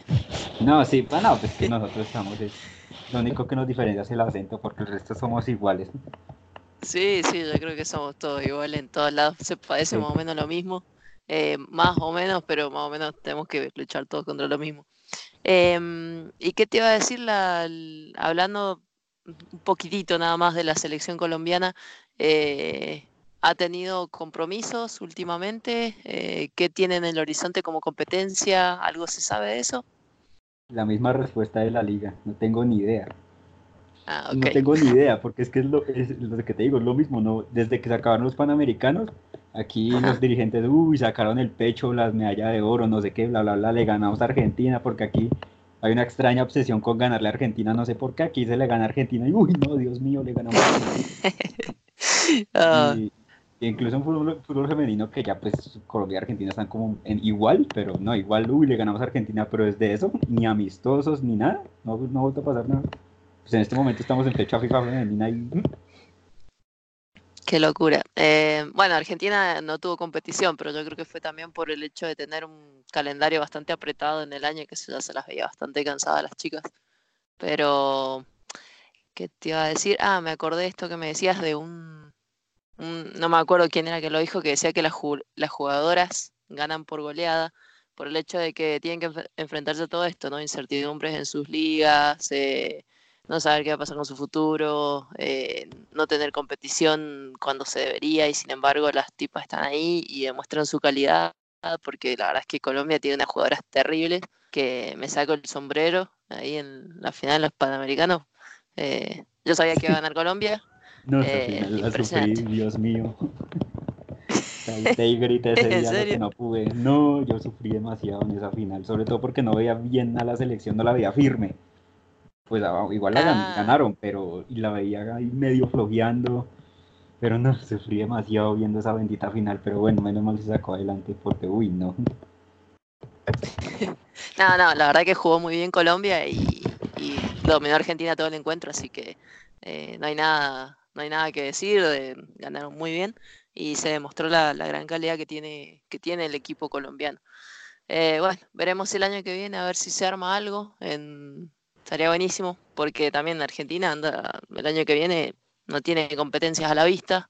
No, sí, pues no, pues que nosotros estamos, es, lo único que nos diferencia es el acento, porque el resto somos iguales. Sí, sí, yo creo que somos todos iguales en todos lados, se parece Sí. más o menos lo mismo, eh, más o menos, pero más o menos tenemos que luchar todos contra lo mismo. Em, ¿y qué te iba a decir la, hablando un poquitito nada más de la selección colombiana? eh, ¿ha tenido compromisos últimamente? Eh, ¿qué tiene en el horizonte como competencia? ¿Algo se sabe de eso? La misma respuesta de la liga, no tengo ni idea. Ah, No tengo ni idea, porque es que es lo, es lo que te digo, es lo mismo, ¿no? Desde que se acabaron los Panamericanos, aquí Ajá. los dirigentes, uy, sacaron el pecho, las medallas de oro, no sé qué, bla, bla, bla, le ganamos a Argentina, porque aquí hay una extraña obsesión con ganarle a Argentina, no sé por qué, aquí se le gana a Argentina, y uy, no, Dios mío, le ganamos a Argentina. Ah, y incluso en fútbol, femenino, que ya pues Colombia y Argentina están como en igual, pero no, igual, uy, le ganamos a Argentina, pero desde eso, ni amistosos, ni nada, no, no ha vuelto a pasar nada. Pues en este momento estamos en fecha FIFA femenina y... Qué locura. Eh, bueno, Argentina no tuvo competición, pero yo creo que fue también por el hecho de tener un calendario bastante apretado en el año, que ya se las veía bastante cansadas las chicas. Pero, ¿qué te iba a decir? Ah, me acordé de esto que me decías de un- no me acuerdo quién era que lo dijo, que decía que las, las jugadoras ganan por goleada por el hecho de que tienen que enf- enfrentarse a todo esto, ¿no? Incertidumbres en sus ligas, eh, no saber qué va a pasar con su futuro, eh, no tener competición cuando se debería y sin embargo las tipas están ahí y demuestran su calidad, porque la verdad es que Colombia tiene unas jugadoras terribles que me saco el sombrero ahí en la final de los Panamericanos. Eh, yo sabía que iba a ganar Colombia. No, esa Eh, final la sufrí. Dios mío. Y grité ese ¿En día lo serio? que no pude. No, yo sufrí demasiado en esa final, sobre todo porque no veía bien a la selección, no la veía firme. Pues ah, igual la Ah. ganaron, pero la veía ahí medio flojeando. Pero no, sufrí demasiado viendo esa bendita final, pero bueno, menos mal se sacó adelante porque, uy, no. No, no, la verdad que jugó muy bien Colombia y, y dominó Argentina todo el encuentro, así que eh, no hay nada, no hay nada que decir, de- ganaron muy bien y se demostró la, la gran calidad que tiene, que tiene el equipo colombiano. Eh, bueno, veremos el año que viene a ver si se arma algo. en- estaría buenísimo, porque también Argentina anda el año que viene no tiene competencias a la vista.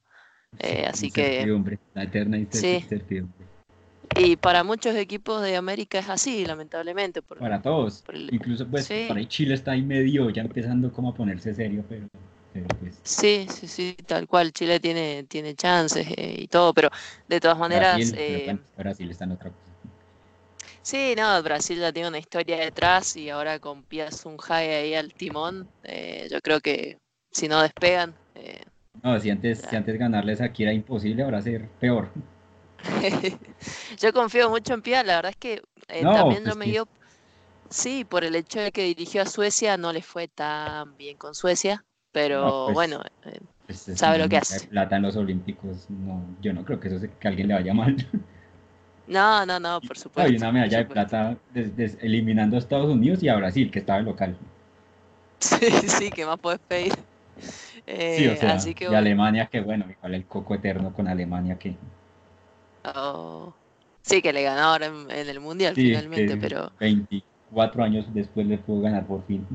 Eh, así que la eterna Sí. incertidumbre. y para muchos equipos de América es así, lamentablemente. por- Para todos. por el- Incluso pues Sí. para Chile está ahí medio ya empezando como a ponerse serio, pero, Sí, sí, sí, tal cual. Chile tiene, tiene chances eh, y todo, pero de todas maneras, Brasil, eh, Brasil está en otra cosa. sí, no, Brasil ya tiene una historia detrás y ahora con Pia Sunhai ahí al timón, eh, yo creo que si no despegan, eh, No, si antes, si antes ganarles aquí era imposible, ahora ser peor. yo confío mucho en Pia, la verdad es que No, también pues me que- dio, sí, por el hecho de que dirigió a Suecia, no le fue tan bien con Suecia, pero No, pues, bueno, eh, Pues, es Sabe lo que hace. Plata en los Olímpicos, no, yo no creo que eso se- que a alguien le vaya mal. no, no, no, por supuesto. Hay una medalla de plata des- des- eliminando a Estados Unidos y a Brasil, que estaba de local. Sí, sí, ¿qué más puedes pedir? Sí, o Eh, sea, así que y. Alemania, que bueno, igual el coco eterno con Alemania, que Oh, Sí, que le ganó ahora en, en el Mundial sí, finalmente, pero 24 años después le pudo ganar por fin.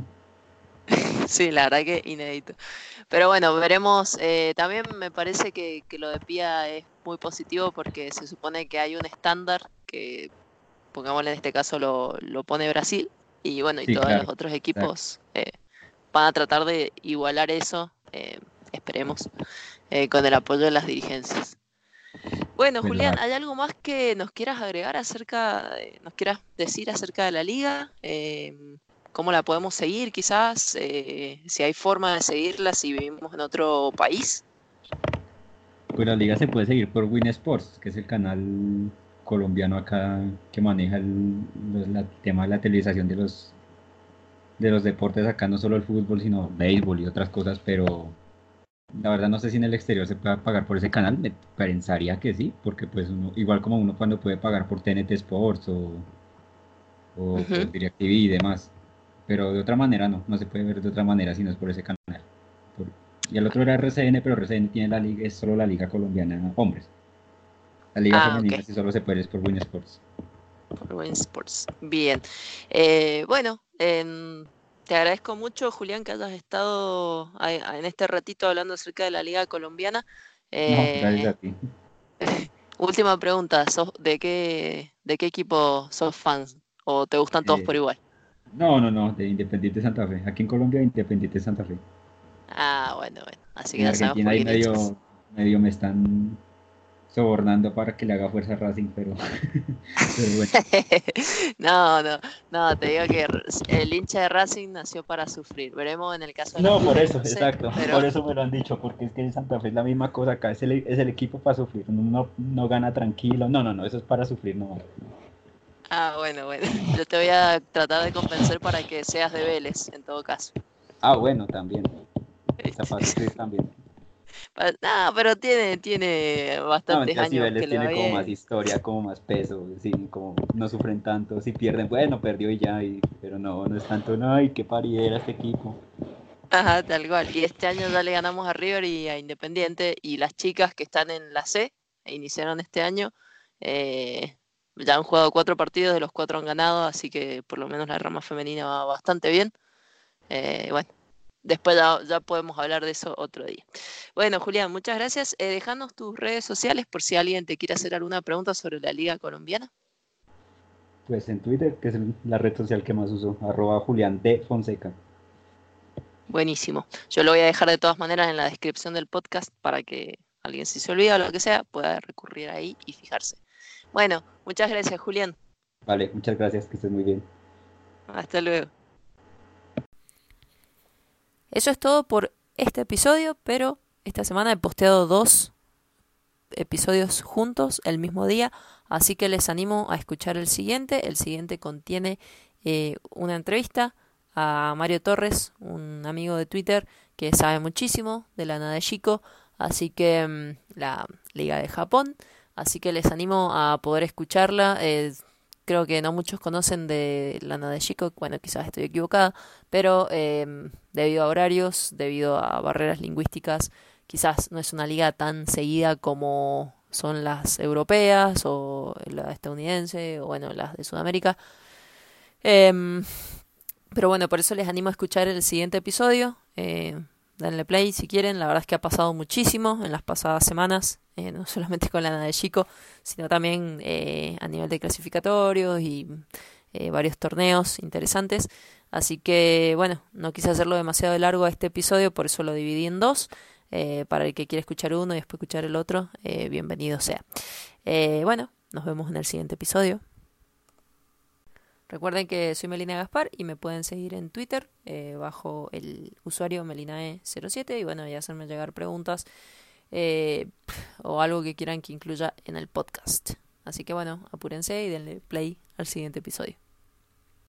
sí, la verdad que inédito. Pero bueno, veremos. Eh, también me parece que, lo de Pia es muy positivo porque se supone que hay un estándar que, pongámosle en este caso, lo, lo pone Brasil. Y bueno, y todos los otros equipos eh, van a tratar de igualar eso, eh, esperemos, con el apoyo de las dirigencias. Bueno, Julián, ¿hay algo más que nos quieras agregar acerca, nos quieras decir acerca de la liga? Cómo la podemos seguir quizás, eh, si hay forma de seguirla si vivimos en otro país. Pues la liga se puede seguir por Win Sports, que es el canal colombiano acá que maneja el, tema de la televisación de los de los deportes acá, no solo el fútbol, sino béisbol y otras cosas, pero la verdad no sé si en el exterior se puede pagar por ese canal, me pensaría que sí, porque pues uno, igual como uno cuando puede pagar por TNT Sports o, o por DirecTV y demás, pero de otra manera no, no se puede ver de otra manera si no es por ese canal. y el otro era RCN, pero RCN tiene la liga, es solo la liga colombiana hombres. La liga ah, femenina si solo se puede es por Win Sports. Por Win Sports. Bien. Eh, bueno, em, te agradezco mucho, Julián, que hayas estado en este ratito hablando acerca de la liga colombiana. Eh, gracias a ti. Última pregunta, de qué, ¿de qué equipo sos fans? ¿O te gustan todos eh, por igual? No, no, no, de Independiente Santa Fe. Aquí en Colombia, Independiente Santa Fe. Ah, bueno, bueno. Así que en Argentina ahí medio, medio me están sobornando para que le haga fuerza a Racing, pero, bueno. no, no, no, te digo que el hincha de Racing nació para sufrir. Veremos en el caso de No, por eso, exacto. Por eso me lo han dicho, porque es que en Santa Fe es la misma cosa acá, es el, es el equipo para sufrir. No, no gana tranquilo. No, no, no, eso es para sufrir, no. Ah, bueno, bueno. Yo te voy a tratar de convencer para que seas de Vélez, en todo caso. Ah, bueno, también. también. No, pero tiene, tiene bastantes no, años. Vélez tiene como más historia, como más peso, sí, como no sufren tanto, si pierden, bueno, perdió y ya, pero no, no es tanto, no, ay, qué pariera este equipo. Ajá, tal cual. Y este año ya le ganamos a River y a Independiente, y las chicas que están en la C, e iniciaron este año, eh, ya han jugado cuatro partidos, de los cuatro han ganado, así que por lo menos la rama femenina va bastante bien. Eh, bueno, después ya, podemos hablar de eso otro día. Bueno, Julián, muchas gracias. Eh, dejanos tus redes sociales por si alguien te quiere hacer alguna pregunta sobre la Liga Colombiana. Pues en Twitter, que es la red social que más uso, arroba Julián de Fonseca. Buenísimo. Yo lo voy a dejar de todas maneras en la descripción del podcast para que alguien si se olvida o lo que sea pueda recurrir ahí y fijarse. Bueno, muchas gracias, Julián. Vale, muchas gracias, que estés muy bien. Hasta luego. Eso es todo por este episodio, pero esta semana he posteado dos episodios juntos el mismo día, así que les animo a escuchar el siguiente. El siguiente contiene eh, una entrevista a Mario Torres, un amigo de Twitter que sabe muchísimo de la Nada de Chico, así que mm, la Liga de Japón. Así que les animo a poder escucharla. Eh, creo que no muchos conocen de Lana de Chico, bueno, quizás estoy equivocada, pero em, debido a horarios, debido a barreras lingüísticas, quizás no es una liga tan seguida como son las europeas o la estadounidense o bueno, las de Sudamérica. Em, pero bueno, por eso les animo a escuchar el siguiente episodio. Eh, denle play si quieren. La verdad es que ha pasado muchísimo en las pasadas semanas, eh, no solamente con la de Chico, sino también eh, a nivel de clasificatorios y eh, varios torneos interesantes. Así que bueno, no quise hacerlo demasiado largo a este episodio, por eso lo dividí en dos. para el que quiera escuchar uno y después escuchar el otro, bienvenido sea. bueno, nos vemos en el siguiente episodio. Recuerden que soy Melina Gaspar y me pueden seguir en Twitter eh, bajo el usuario Melinae07 y bueno, y hacerme llegar preguntas eh, o algo que quieran que incluya en el podcast. Así que bueno, apúrense y denle play al siguiente episodio.